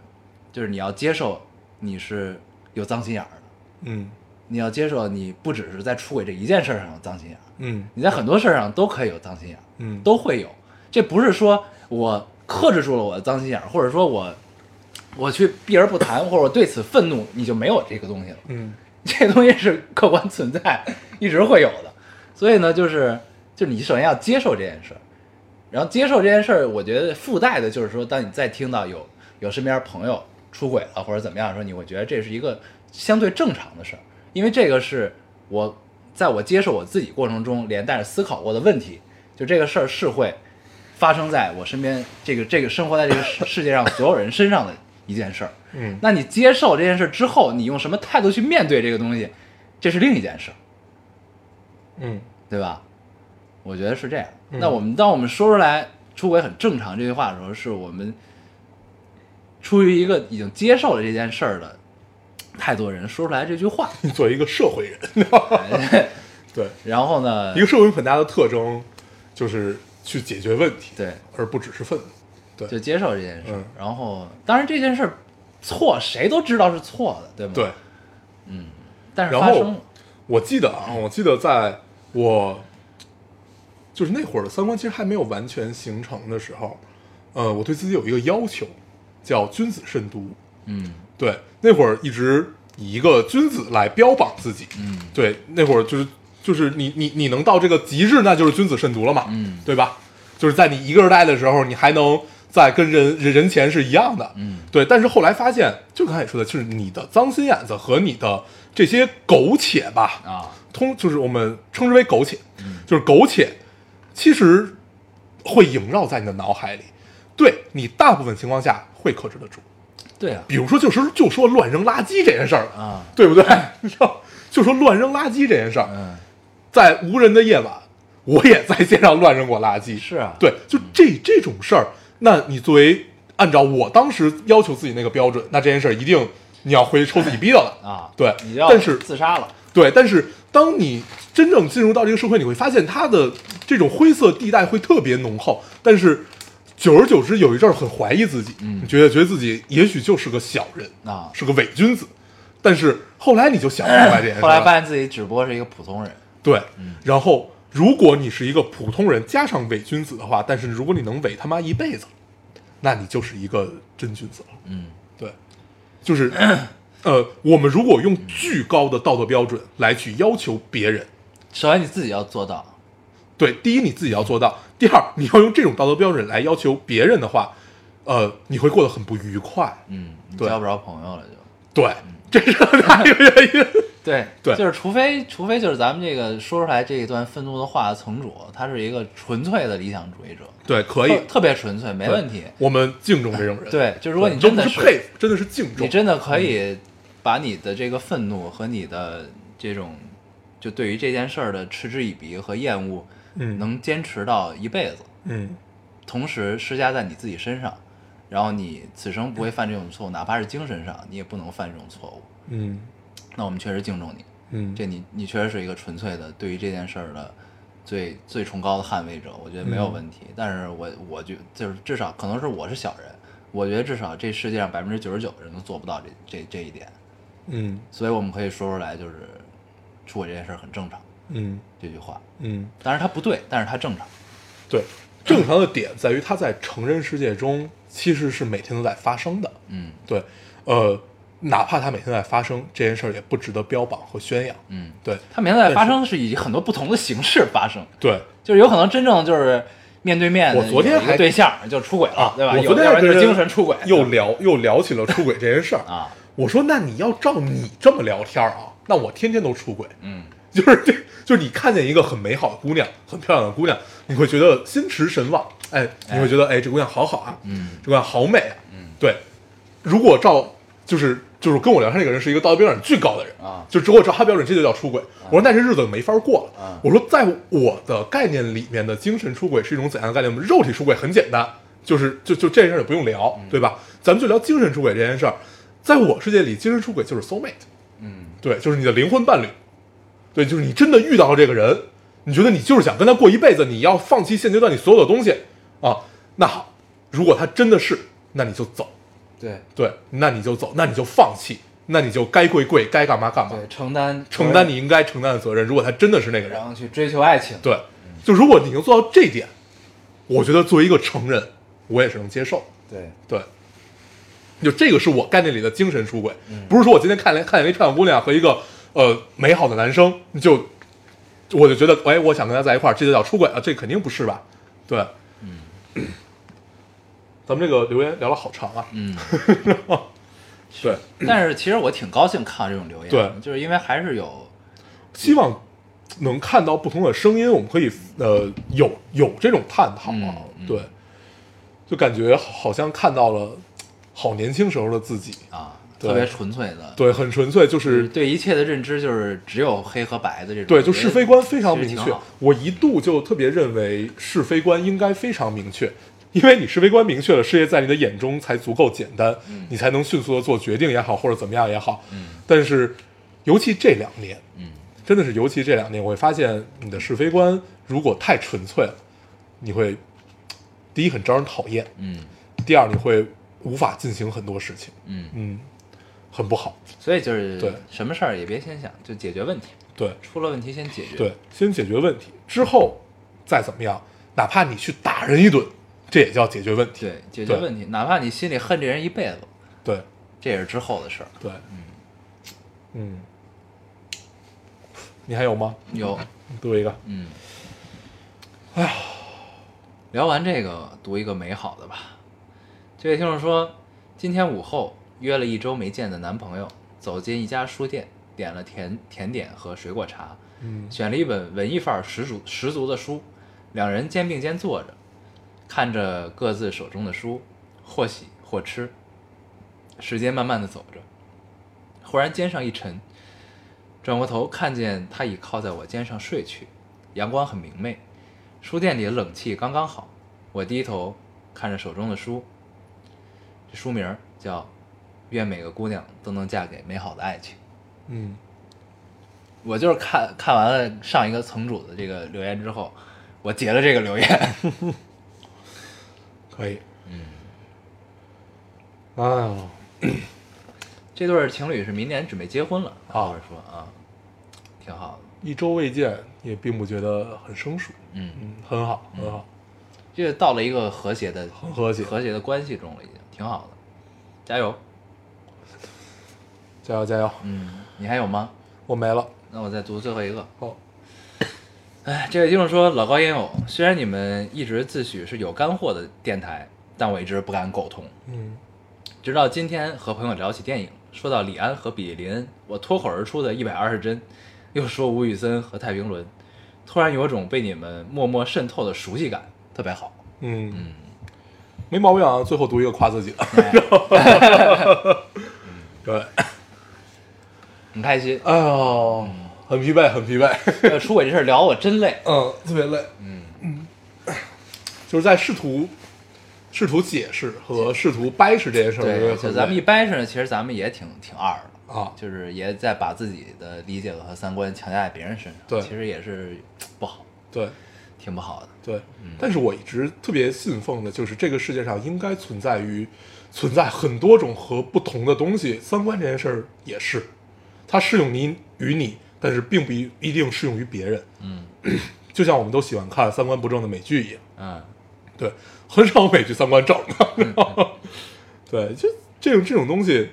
就是你要接受你是有脏心眼儿的，嗯。你要接受你不只是在出轨这一件事儿上有脏心眼儿，嗯。你在很多事儿上都可以有脏心眼儿，嗯，都会有。这不是说我克制住了我的脏心眼儿，或者说我我去避而不谈，或者我对此愤怒，你就没有这个东西了。嗯 [LAUGHS] 这东西是客观存在，一直会有的。所以呢，就是就是你首先要接受这件事儿，然后接受这件事儿，我觉得附带的就是说，当你再听到有有身边朋友出轨了或者怎么样的时候，你会觉得这是一个相对正常的事儿，因为这个是我在我接受我自己过程中连带着思考过的问题，就这个事儿是会发生在我身边这个这个生活在这个世世界上所有人身上的一件事儿。嗯那你接受这件事之后，你用什么态度去面对这个东西，这是另一件事儿。嗯对吧？我觉得是这样。嗯那我们当我们说出来出轨很正常这句话的时候，是我们出于一个已经接受了这件事儿的太多人说出来这句话。[LAUGHS] 你作为一个社会人，[LAUGHS] [LAUGHS] 对，然后呢一，个社会人很大的特征就是去解决问题，对，而不只是愤怒。对就接受这件事。嗯然后，当然这件事错，谁都知道是错的，对吗？对，，嗯但是然后发生了，我记得啊，我记得在我就是那会儿的三观其实还没有完全形成的时候，呃，我对自己有一个要求，叫君子慎独。嗯对，那会儿一直以一个君子来标榜自己。嗯对，那会儿就是就是你你你能到这个极致，那就是君子慎独了嘛，嗯对吧？就是在你一个人待的时候，你还能在跟人人人前是一样的，嗯对。但是后来发现，就刚才也说的，就是你的脏心眼子和你的这些苟且吧，啊，通就是我们称之为苟且，嗯就是苟且，其实会萦绕在你的脑海里，对你大部分情况下会克制得住。对啊，比如说，就是就说乱扔垃圾这件事儿啊，对不对？[LAUGHS] 你知道，就说乱扔垃圾这件事儿，嗯，在无人的夜晚，我也在街上乱扔过垃圾。是啊，对，就这这种事儿，那你作为按照我当时要求自己那个标准，那这件事儿一定你要回去抽自己逼的了。啊，对你要但是自杀了，对，但是当你真正进入到这个社会，你会发现它的这种灰色地带会特别浓厚，但是久而久之，有一阵儿很怀疑自己，嗯。觉得觉得自己也许就是个小人啊。是个伪君子，但是后来你就想明白这件事了，[LAUGHS] 后来发现自己只不过是一个普通人，对，然后如果你是一个普通人加上伪君子的话，但是如果你能伪他妈一辈子，那你就是一个真君子了。嗯对，就是，[CLEARS THROAT] 呃，我们如果用巨高的道德标准来去要求别人，首先你自己要做到，对，第一你自己要做到，第二你要用这种道德标准来要求别人的话，呃，你会过得很不愉快。嗯，你对交不着朋友了就。对，这是很大一个原因。对对就是除非除非就是咱们这个说出来这一段愤怒的话的层主，他是一个纯粹的理想主义者，对，可以特，特别纯粹，没问题。我们敬重这种人。对，就如果你真的是佩服，真的是敬重。你真的可以把你的这个愤怒和你的这种就对于这件事儿的嗤之以鼻和厌恶，嗯能坚持到一辈子，嗯同时施加在你自己身上，然后你此生不会犯这种错误，哪怕是精神上，你也不能犯这种错误。嗯那我们确实敬重你，嗯，这你你确实是一个纯粹的对于这件事儿的最最崇高的捍卫者，我觉得没有问题。但是我我觉就是至少可能是我是小人，我觉得至少这世界上百分之九十九的人都做不到这这这一点，嗯所以我们可以说出来，就是出轨这件事儿很正常嗯这句话。嗯，当然它不对，但是它正常。对，正常的点在于它在成人世界中其实是每天都在发生的。嗯对，呃，哪怕它每天在发生，这件事儿也不值得标榜和宣扬。嗯，对。它每天在发生是以很多不同的形式发生，对，就是有可能真正就是面对面的我昨天还对象就出轨了，啊，对吧？我昨天还跟人精神出轨，又聊又聊起了出轨这件事儿。啊，我说，那你要照你这么聊天儿啊，那我天天都出轨。嗯。就是这，就是你看见一个很美好的姑娘，很漂亮的姑娘，你会觉得心驰神往，哎，你会觉得哎，这姑娘好好啊，嗯。这姑娘好美啊，嗯。对。如果照就是就是跟我聊天那个人是一个道德标准巨高的人啊就如果照他标准，这就叫出轨。我说那这日子没法过了。啊我说在我的概念里面的精神出轨是一种怎样的概念？我们肉体出轨很简单，就是就就这件事儿也不用聊，嗯对吧？咱们就聊精神出轨这件事儿。在我世界里，精神出轨就是 soul mate。嗯对，就是你的灵魂伴侣，对，就是你真的遇到了这个人，你觉得你就是想跟他过一辈子，你要放弃现阶段你所有的东西啊，那好，如果他真的是，那你就走，对对，那你就走，那你就放弃，那你就该跪跪，该干嘛干嘛，对，承担承担你应该承担的责任。如果他真的是那个人然，后去追求爱情，对，就如果你能做到这点，我觉得作为一个成人，我也是能接受，对对。就这个是我概念里的精神出轨，不是说我今天看见看见一漂亮姑娘和一个呃美好的男生，就我就觉得，哎，我想跟他在一块儿，这就叫出轨啊？这肯定不是吧？对，嗯，咱们这个留言聊了好长啊，嗯，[LAUGHS] 对，但是其实我挺高兴看到这种留言，对。就是因为还是有希望能看到不同的声音，我们可以呃有有这种探讨啊，嗯嗯。对，就感觉好像看到了好年轻时候的自己，啊特别纯粹的，对，很纯粹，就就是是对一切的认知就是只有黑和白的这种，对，就是非观非常明确。我一度就特别认为是非观应该非常明确，因为你是非观明确了，事业在你的眼中才足够简单，你才能迅速的做决定也好，或者怎么样也好。嗯但是，尤其这两年，嗯真的是尤其这两年，我会发现你的是非观如果太纯粹了，你会第一很招人讨厌，嗯第二你会无法进行很多事情，嗯，嗯，很不好。所以就是对什么事儿也别先想，就解决问题，对出了问题先解决，对，先解决问题，之后再怎么样，哪怕你去打人一顿，这也叫解决问题。对，解决问题，哪怕你心里恨这人一辈子，对这也是之后的事儿。对，嗯嗯你还有吗？有，你读一个。嗯，哎呀，聊完这个，读一个美好的吧。这位听众说，今天午后约了一周没见的男朋友，走进一家书店，点了甜甜点和水果茶，嗯选了一本文艺范儿十足十足的书，两人肩并肩坐着，看着各自手中的书，或喜或吃。时间慢慢的走着，忽然肩上一沉，转过头看见他已靠在我肩上睡去，阳光很明媚，书店里的冷气刚刚好。我低头看着手中的书，这书名叫《愿每个姑娘都能嫁给美好的爱情》。嗯我就是看看完了上一个层主的这个留言之后，我截了这个留言。[LAUGHS] 可以。嗯。哎呦，[CLEARS THROAT] 这对儿情侣是明年准备结婚了，啊或者说啊，挺好的。一周未见，也并不觉得很生疏。嗯，嗯，很好，很好。这个到了一个和谐的、很和谐和谐的关系中了，已经挺好的。加油！加油加油！嗯，你还有吗？我没了。那我再读最后一个。好，哎，这位听众说，老高烟友，虽然你们一直自诩是有干货的电台，但我一直不敢苟同。嗯直到今天和朋友聊起电影，说到李安和比利林恩，我脱口而出的一百二十帧，又说吴宇森和太平轮，突然有种被你们默默渗透的熟悉感，特别好。嗯嗯，没毛病啊。最后读一个夸自己的。[LAUGHS] [LAUGHS] 对，很开心。哎呦，很疲惫，很疲惫。[LAUGHS] 呃，出轨这事儿聊我真累。嗯，特别累。嗯嗯，就是在试图试图解释和试图掰扯这件事儿，对，就咱们一掰扯呢，其实咱们也挺挺二的啊就是也在把自己的理解和三观强加在别人身上，对其实也是不好，对挺不好的。对，但是我一直特别信奉的就是这个世界上应该存在于存在很多种和不同的东西，三观这件事儿也是，它适用你于你，但是并不一定适用于别人。嗯 [CLEARS THROAT] 就像我们都喜欢看三观不正的美剧一样，嗯，对，很少有美剧三观正的。[LAUGHS] 对，就这种这种东西，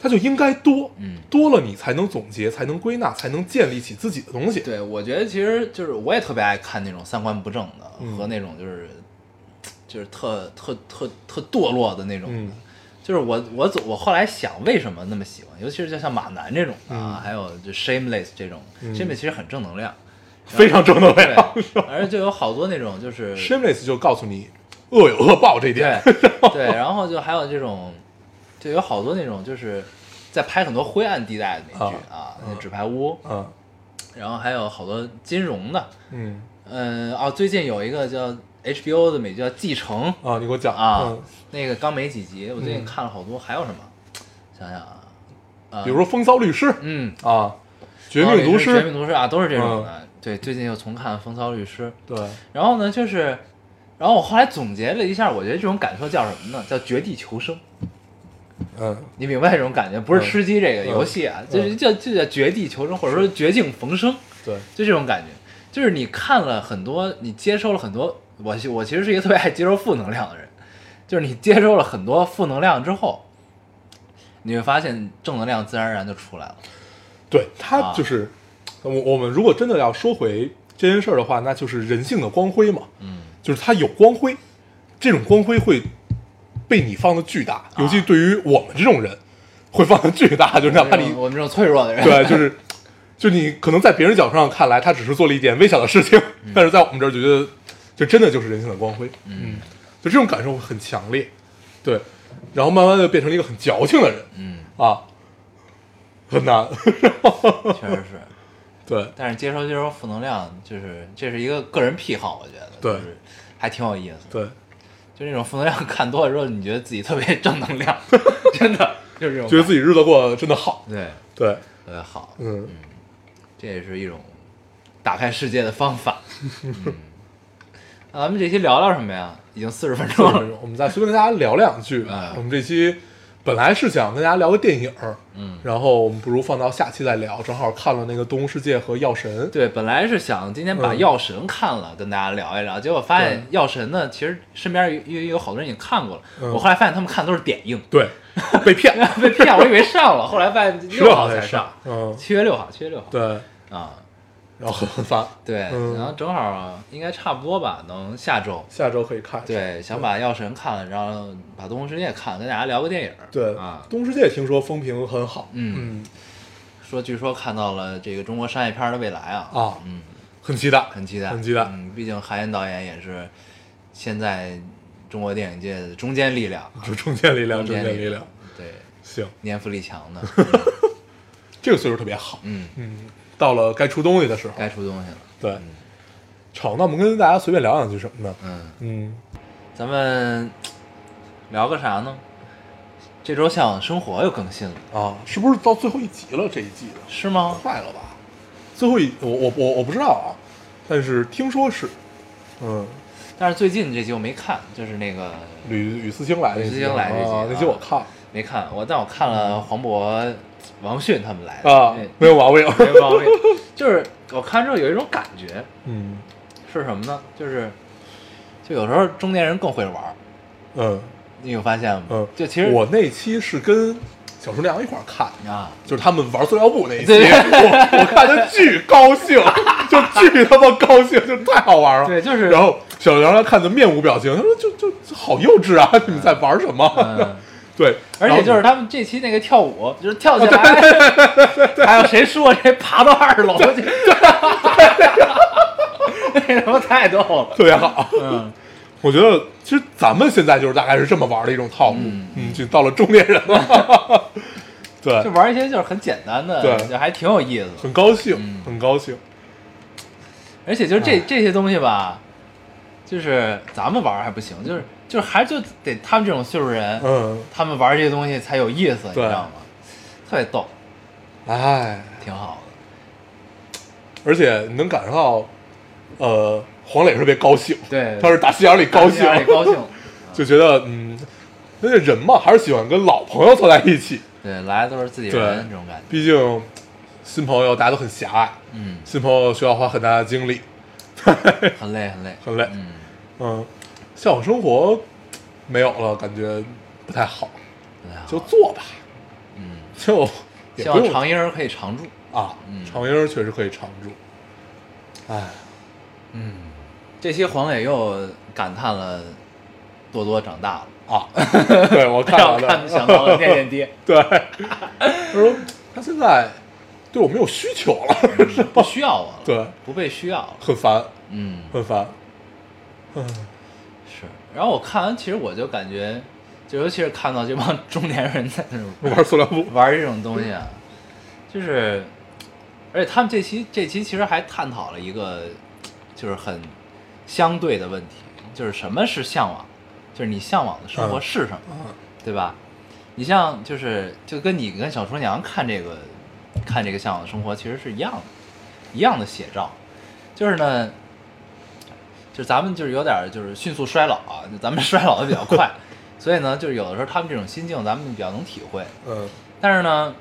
它就应该多，嗯多了你才能总结，才能归纳，才能建立起自己的东西。对，我觉得其实就是我也特别爱看那种三观不正的、嗯和那种就是就是特特特特堕落的那种的。嗯就是我我总我后来想为什么那么喜欢，尤其是就像马南这种啊，还有就 Shameless 这种、嗯 s h a m e l e s s 其实很正能量，非常正能量。对，而且就有好多那种就是。Shameless 就告诉你，恶有恶报这一点。对对，然后就还有这种，就有好多那种就是在拍很多灰暗地带的美剧啊，那纸牌屋，嗯然后还有好多金融的，嗯嗯哦，最近有一个叫 HBO 的美剧叫《继承》啊，你给我讲啊，那个刚没几集，我最近嗯看了好多，还有什么？想想啊，比如说《风骚律师》嗯，啊，《绝命毒师绝命》毒师啊，都是这种嗯的。对，最近又重看《风骚律师》，对，然后呢，就是，然后我后来总结了一下，我觉得这种感受叫什么呢？叫绝地求生。嗯你明白这种感觉？不是嗯吃鸡这个游戏啊，就是叫就叫绝地求生，或者说绝境逢生，对，就这种感觉。就是你看了很多，你接收了很多，我我其实是一个特别爱接受负能量的人，就是你接受了很多负能量之后，你会发现正能量自然而然就出来了。对，它啊就是我我们如果真的要说回这件事儿的话，那就是人性的光辉嘛，嗯，就是它有光辉，这种光辉会被你放的巨大，尤其对于我们这种人，会放的巨大，就是哪怕你我们这种脆弱的人，对，就是就你可能在别人角度上看来，他只是做了一点微小的事情，但是在我们这儿就觉得，这真的就是人性的光辉。嗯，就这种感受很强烈。对，然后慢慢的变成了一个很矫情的人嗯，啊，很难。[LAUGHS] 确实是。对，但是接收接收负能量，就是这是一个个人癖好，我觉得，对就是还挺有意思。对，就那种负能量 [LAUGHS] 看多了之后，你觉得自己特别正能量，[LAUGHS] 真的就是这种，觉得自己日子过得真的好。对对，特别好，嗯，这也是一种打开世界的方法。嗯，那咱们这期聊聊什么呀？已经四十分钟了。我们再随便跟大家聊两句。哎我们这期本来是想跟大家聊个电影，嗯，然后我们不如放到下期再聊。正好看了那个《动物世界》和《药神》。对，本来是想今天把《嗯药神》看了，跟大家聊一聊，结果发现《药神》呢，其实身边有有有好多人已经看过了。嗯我后来发现他们看的都是点映，对，[LAUGHS] 被骗，被骗，我以为上了，后来发现六号才才上，嗯，七月六号，七月六号。对，啊，然后很很烦。对，嗯然后正好应该差不多吧，能下周。下周可以看。对，想把《药神》看了，然后把《动物世界》看了，跟大家聊个电影。对啊，《动物世界》听说风评很好。嗯，嗯说据说看到了这个中国商业片的未来啊，啊，嗯，很期待，很期待，很期待。嗯，毕竟韩延导演也是现在中国电影界的中坚力量，就中坚力量，中坚力量。，对，行，年富力强的，[LAUGHS] 这个岁数特别好。嗯，嗯，到了该出东西的时候。该出东西了。对，成，那我们跟大家随便聊两句什么呢？嗯，嗯，咱们聊个啥呢？这周《向往生活》又更新了，啊，是不是到最后一集了？这一季的是吗？快了吧？最后一，我我我我不知道啊，但是听说是，嗯，但是最近这集我没看，就是那个吕吕思清来的那集吕思清来那集啊，那集啊我看了没看，我但我看了黄渤、王迅他们来的啊，没有毛病。没毛病。就是我看之后有一种感觉嗯是什么呢？就是就有时候中年人更会玩儿，嗯你有发现吗？嗯，就其实我那期是跟小厨娘一块儿看，啊，就是他们玩塑料布那一期，我我看的巨高兴，[LAUGHS] 就巨他妈高兴，就太好玩了。对就是然后小厨娘看的面无表情，他说就就就好幼稚啊，你们在玩什么？嗯，[LAUGHS] 对，而且就是他们这期那个跳舞，就是跳起来，还有谁说谁爬到二楼去，[LAUGHS] 那他妈太逗了。特别好。嗯，我觉得其实咱们现在就是大概是这么玩的一种套路，嗯嗯，就到了中年人了，对就，玩一些就是很简单的，对就还挺有意思的。很高兴嗯，很高兴。而且就是这这些东西吧，就是咱们玩还不行，就是就是还就得他们这种岁数人，嗯，他们玩这些东西才有意思，你知道吗？特别逗，哎，挺好的。而且能感受到，呃，黄磊特别高兴，对，他是打心眼里高兴，高兴，[LAUGHS] 就觉得嗯，那个人嘛，还是喜欢跟老朋友凑在一起，对，来的都是自己人，这种感觉。毕竟新朋友大家都很狭隘，嗯，新朋友需要花很大的精力，很累很累，[LAUGHS] 很累。嗯，嗯，向往生活没有了，感觉不太好，就做吧，嗯，就也希望不用长音儿可以常驻。啊嗯，长音儿确实可以常驻。哎，嗯，这期黄磊又感叹了多多长大了，啊，对我看让我到的，看想到了念念爹，[LAUGHS] 对，他说他现在对我没有需求了，[LAUGHS] 不需要我了，对，不被需要了。很烦，嗯，很烦。嗯，是。然后我看完，其实我就感觉，就尤其是看到这帮 [LAUGHS] 中年人在那种玩塑料布，玩这种东西啊，就是，而且他们这期这期其实还探讨了一个，就是很相对的问题，就是什么是向往，就是你向往的生活嗯是什么，啊对吧？你像就是就跟你跟小厨娘看这个看这个向往的生活其实是一样的，一样的写照，就是呢。就咱们就是有点儿就是迅速衰老啊，就咱们 [LAUGHS] 衰老的比较快，[LAUGHS] 所以呢，就是有的时候他们这种心境咱们比较能体会。嗯但是呢，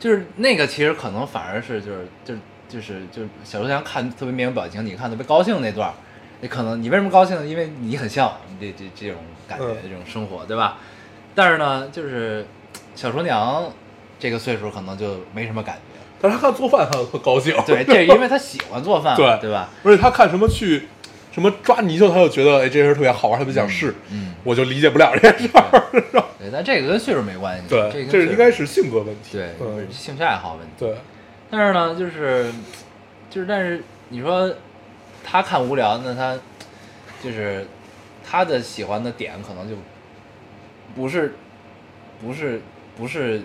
就是那个其实可能反而是就是就是就是就是小周强看特别面无表情，你看特别高兴那段儿，你可能你为什么高兴呢？因为你很向往这这这种感觉、嗯这种生活，对吧？但是呢，就是小厨娘这个岁数可能就没什么感觉。但是他看做饭他特高兴，对，[LAUGHS] 这是因为他喜欢做饭嘛，对对吧？而且他看什么去什么抓泥鳅，他就觉得哎这事特别好玩，他就想试，嗯，我就理解不了这件事儿。对，但这个跟岁数没关系，对，这是应该是性格问题。对，兴趣爱好问题。对，但是呢，就是就是，但是你说他看无聊，那他就是他的喜欢的点可能就不是不是不是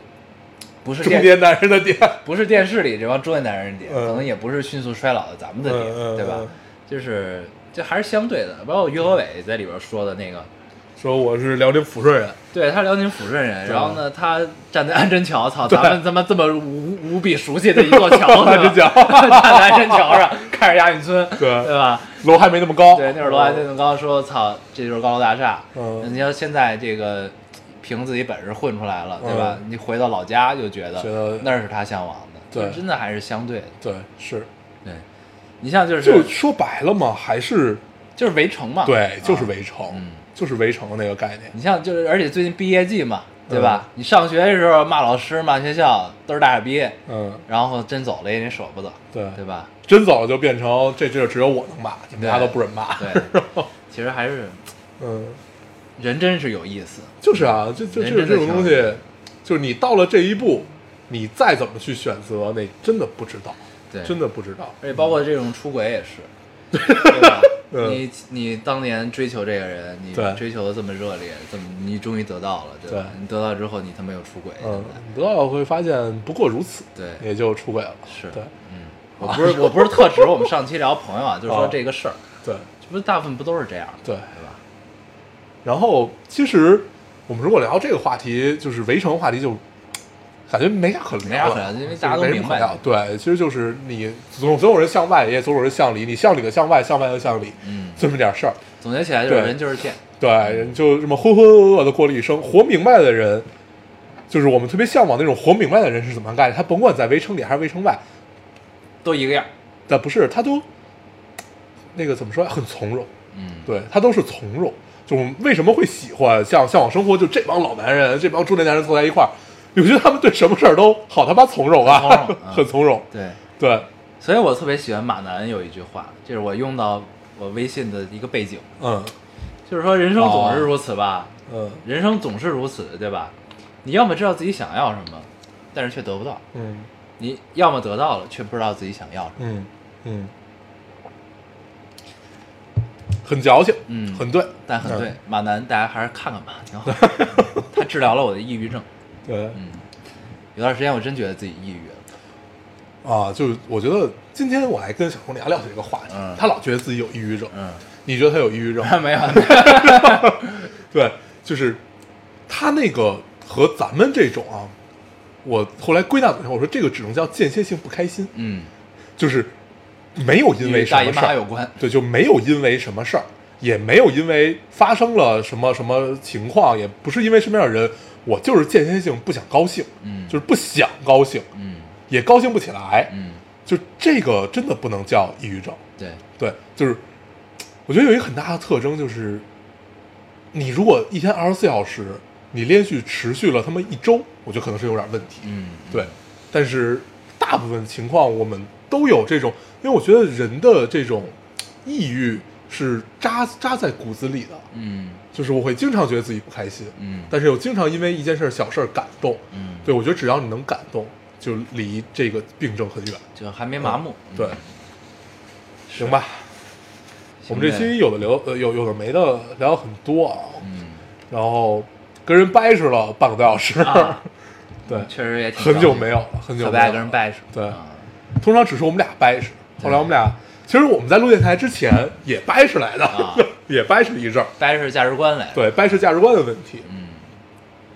不是中年男人的点，[LAUGHS] 不是电视里这帮中年男人的点，嗯可能也不是迅速衰老的咱们的点，嗯嗯对吧嗯？就是这还是相对的，包括于和伟在里边说的那个。说我是辽宁抚顺人，对他辽宁抚顺人，然后呢，他站在安贞桥，操，咱们他妈这么无无比熟悉的一座桥，[LAUGHS] 安贞桥 [LAUGHS] 站在安贞桥上看着亚运村，对对吧？楼还没那么高。对，那会儿楼还没那么高，说操，这就是高楼大厦。嗯你要现在这个凭自己本事混出来了，对吧？你回到老家就觉得觉得那是他向往的，对真的还是相对的。对，是，对，你像就是就说白了嘛，还是就是围城嘛，对，就是啊围城嗯，就是围城的那个概念。你像就是，而且最近毕业季嘛，对吧？嗯你上学的时候骂老师、骂学校，都是大眼毕业，嗯，然后真走了也得舍不得，对，对吧？真走了就变成这这只有我能骂，你们家都不准骂。对，其实还是嗯，人真是有意思，就是啊，就就人就是这种东西，就是你到了这一步，你再怎么去选择，那真的不知道，对，真的不知道。而且包括这种出轨也是，对吧？嗯你你当年追求这个人，你追求的这么热烈，这么你终于得到了，对吧？对你得到之后，你他妈又出轨，嗯，你得到会发现不过如此，对也就出轨了。是对嗯，我不是我不是特指我们上期聊朋友啊，就是说哦这个事儿，对这不是大部分不都是这样的，对。然后其实我们如果聊这个话题，就是围城话题，就感觉没啥可聊的，因为大家都明白对，其实就是你总总有人向外，也总有人向里，你向里的向外，向外的向里，嗯，这么点事儿。总结起来就是人就是贱，对，人就这么浑浑噩噩的过了一生。活明白的人，就是我们特别向往那种活明白的人是怎么样干的。他甭管在围城里还是围城外，都一个样，但不是他都那个怎么说，很从容。嗯，对他都是从容。就我们为什么会喜欢像向往生活？就这帮老男人，这帮中年男人坐在一块儿，你不觉得他们对什么事儿都好他妈从容啊？很从容嗯很从容。对，对，所以我特别喜欢马南有一句话，就是我用到我微信的一个背景，嗯就是说人生总是如此吧，嗯人生总是如此，对吧？你要么知道自己想要什么，但是却得不到；嗯你要么得到了，却不知道自己想要什么。嗯嗯，很矫情，嗯很对，但很对嗯，马南大家还是看看吧，挺好。[LAUGHS] 他治疗了我的抑郁症，对。嗯，有段时间我真觉得自己抑郁了，啊，就是我觉得今天我还跟小红聊聊这个话题嗯，他老觉得自己有抑郁症，嗯，你觉得他有抑郁症？[LAUGHS] 没有，[LAUGHS] 对，就是他那个和咱们这种啊，我后来归纳总结，我说这个只能叫间歇性不开心，嗯，就是没有因为什么事儿，有关，对，就没有因为什么事儿，也没有因为发生了什么什么情况，也不是因为身边的人，我就是间歇性不想高兴，嗯，就是不想高兴，嗯。也高兴不起来，嗯，就这个真的不能叫抑郁症，对，对，就是我觉得有一个很大的特征就是，你如果一天二十四小时，你连续持续了他妈一周，我觉得可能是有点问题。嗯，对，但是大部分情况我们都有这种，因为我觉得人的这种抑郁是扎扎在骨子里的，嗯。就是我会经常觉得自己不开心，嗯。但是又经常因为一件事儿小事儿感动。嗯，对，我觉得只要你能感动，就离这个病症很远。就还没麻木，对。嗯，行吧，我们这期有的聊，呃，有有的没的聊很多啊，嗯，然后跟人掰扯了半个多小时，啊。[LAUGHS] 对，确实也挺很久没有了，很久没有了。跟人掰扯，对。啊通常只是我们俩掰扯，后来我们俩，其实我们在录电台之前也掰扯来的，啊。[LAUGHS] 也掰扯一阵儿，掰扯价值观来，，对，掰扯价值观的问题，嗯，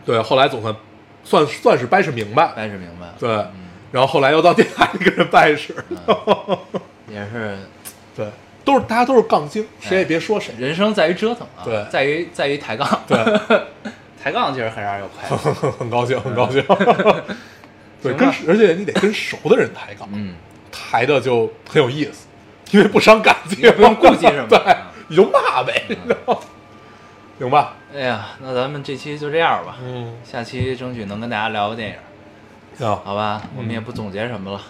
对，后来总算算算是掰扯明白，掰扯明白，对，嗯，然后后来又到电台里跟人掰扯，[LAUGHS] 也是。对，都是大家都是杠精，谁也别说谁，人生在于折腾啊，对。在于在于抬杠，对，[LAUGHS] 抬杠其实很让人有快乐，很高兴，很高兴。对，跟而且你得跟熟的人抬杠，嗯，抬的就很有意思，因为不伤感情，也不用顾忌什么对 [LAUGHS] 啊，你就骂呗，你知道吗？行吧？哎呀，那咱们这期就这样吧，嗯，下期争取能跟大家聊个电影，行，好吧？我们嗯也不总结什么了，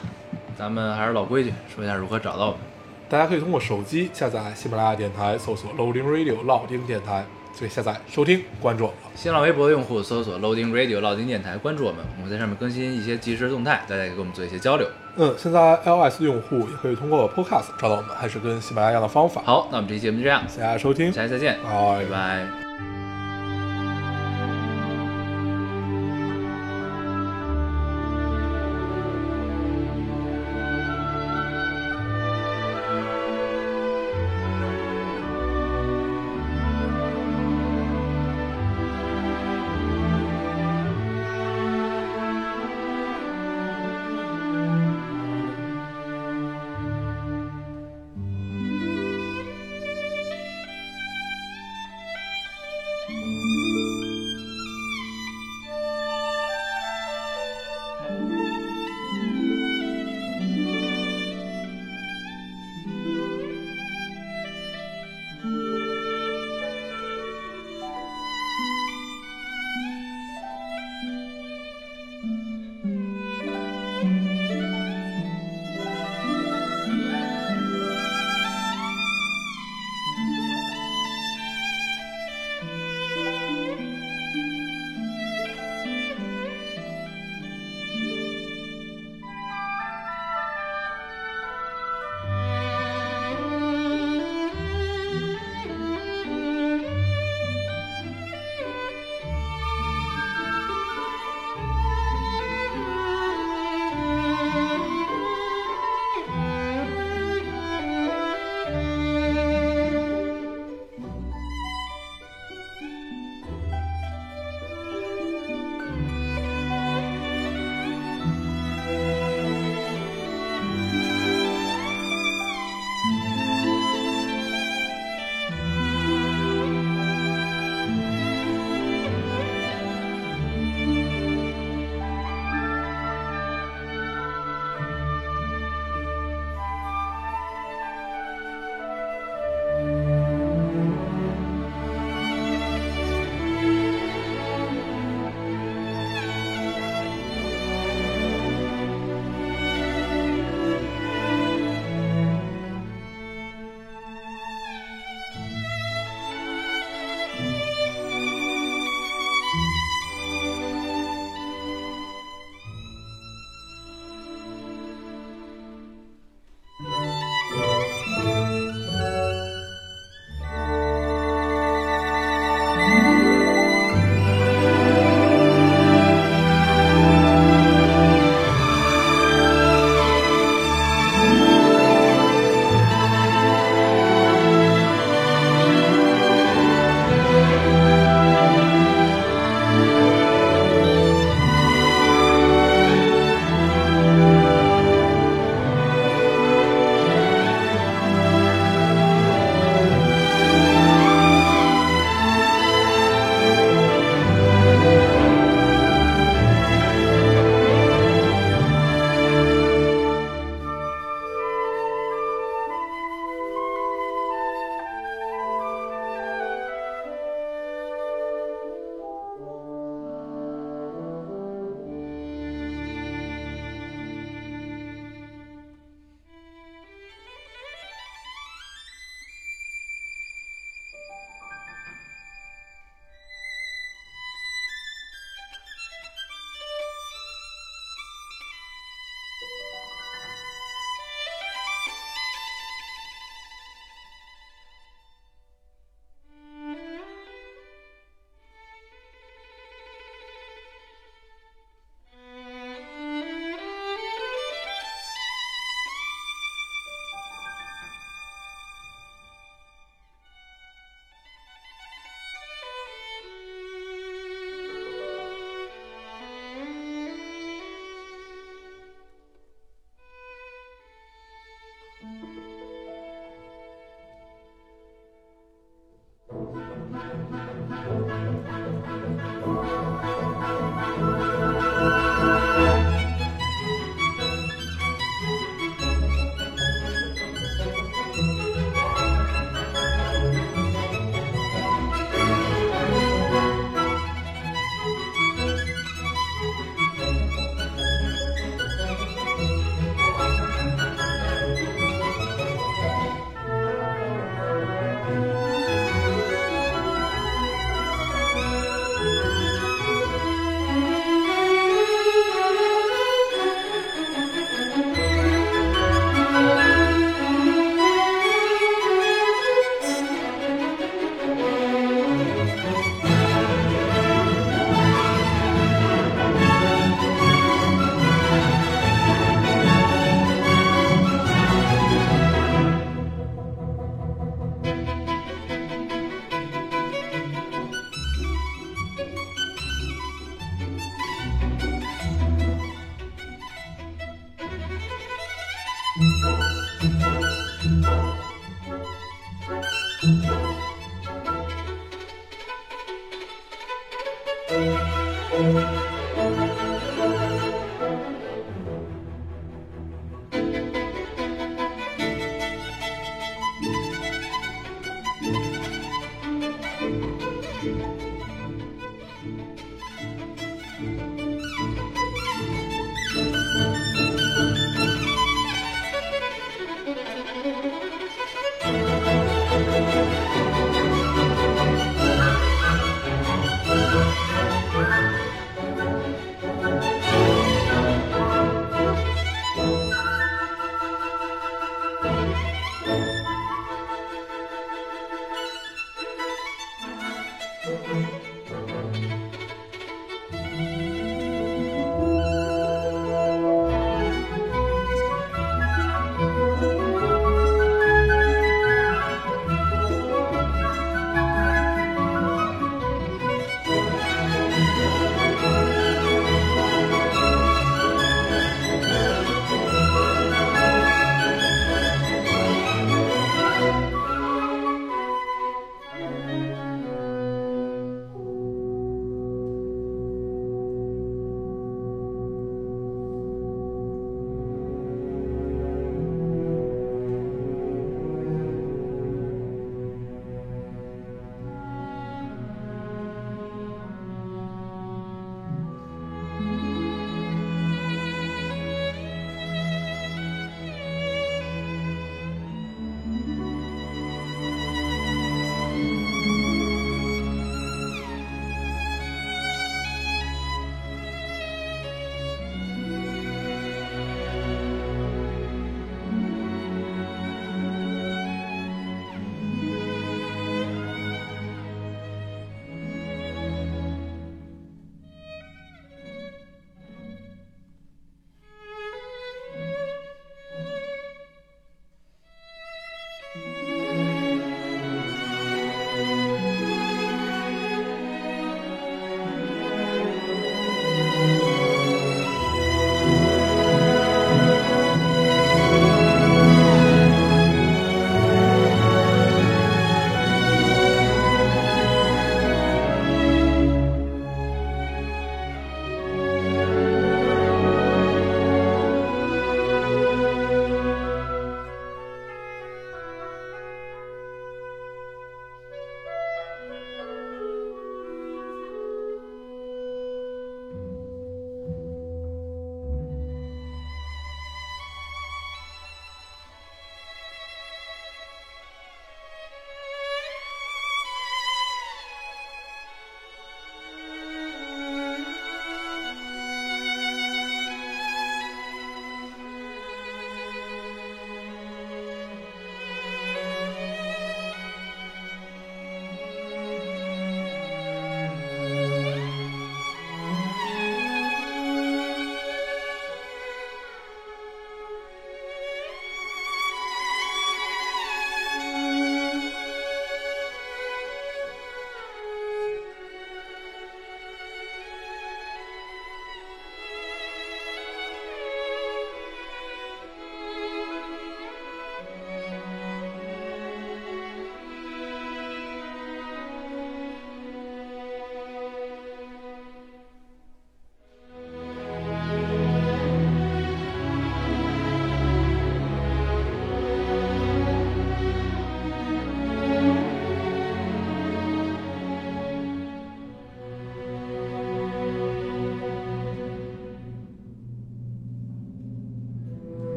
咱们还是老规矩，说一下如何找到我们。大家可以通过手机下载喜马拉雅电台，搜索 Loading Radio 老丁电台，就可以下载收听关注我们。新浪微博的用户搜索 Loading Radio 老丁电台，关注我们，我们在上面更新一些即时动态，大家也可以跟我们做一些交流。嗯，现在 iOS 用户也可以通过 Podcast 找到我们，还是跟喜马拉雅一样的方法。，好，那我们这期节目就这样，谢谢大家收听，下期再见，拜拜拜。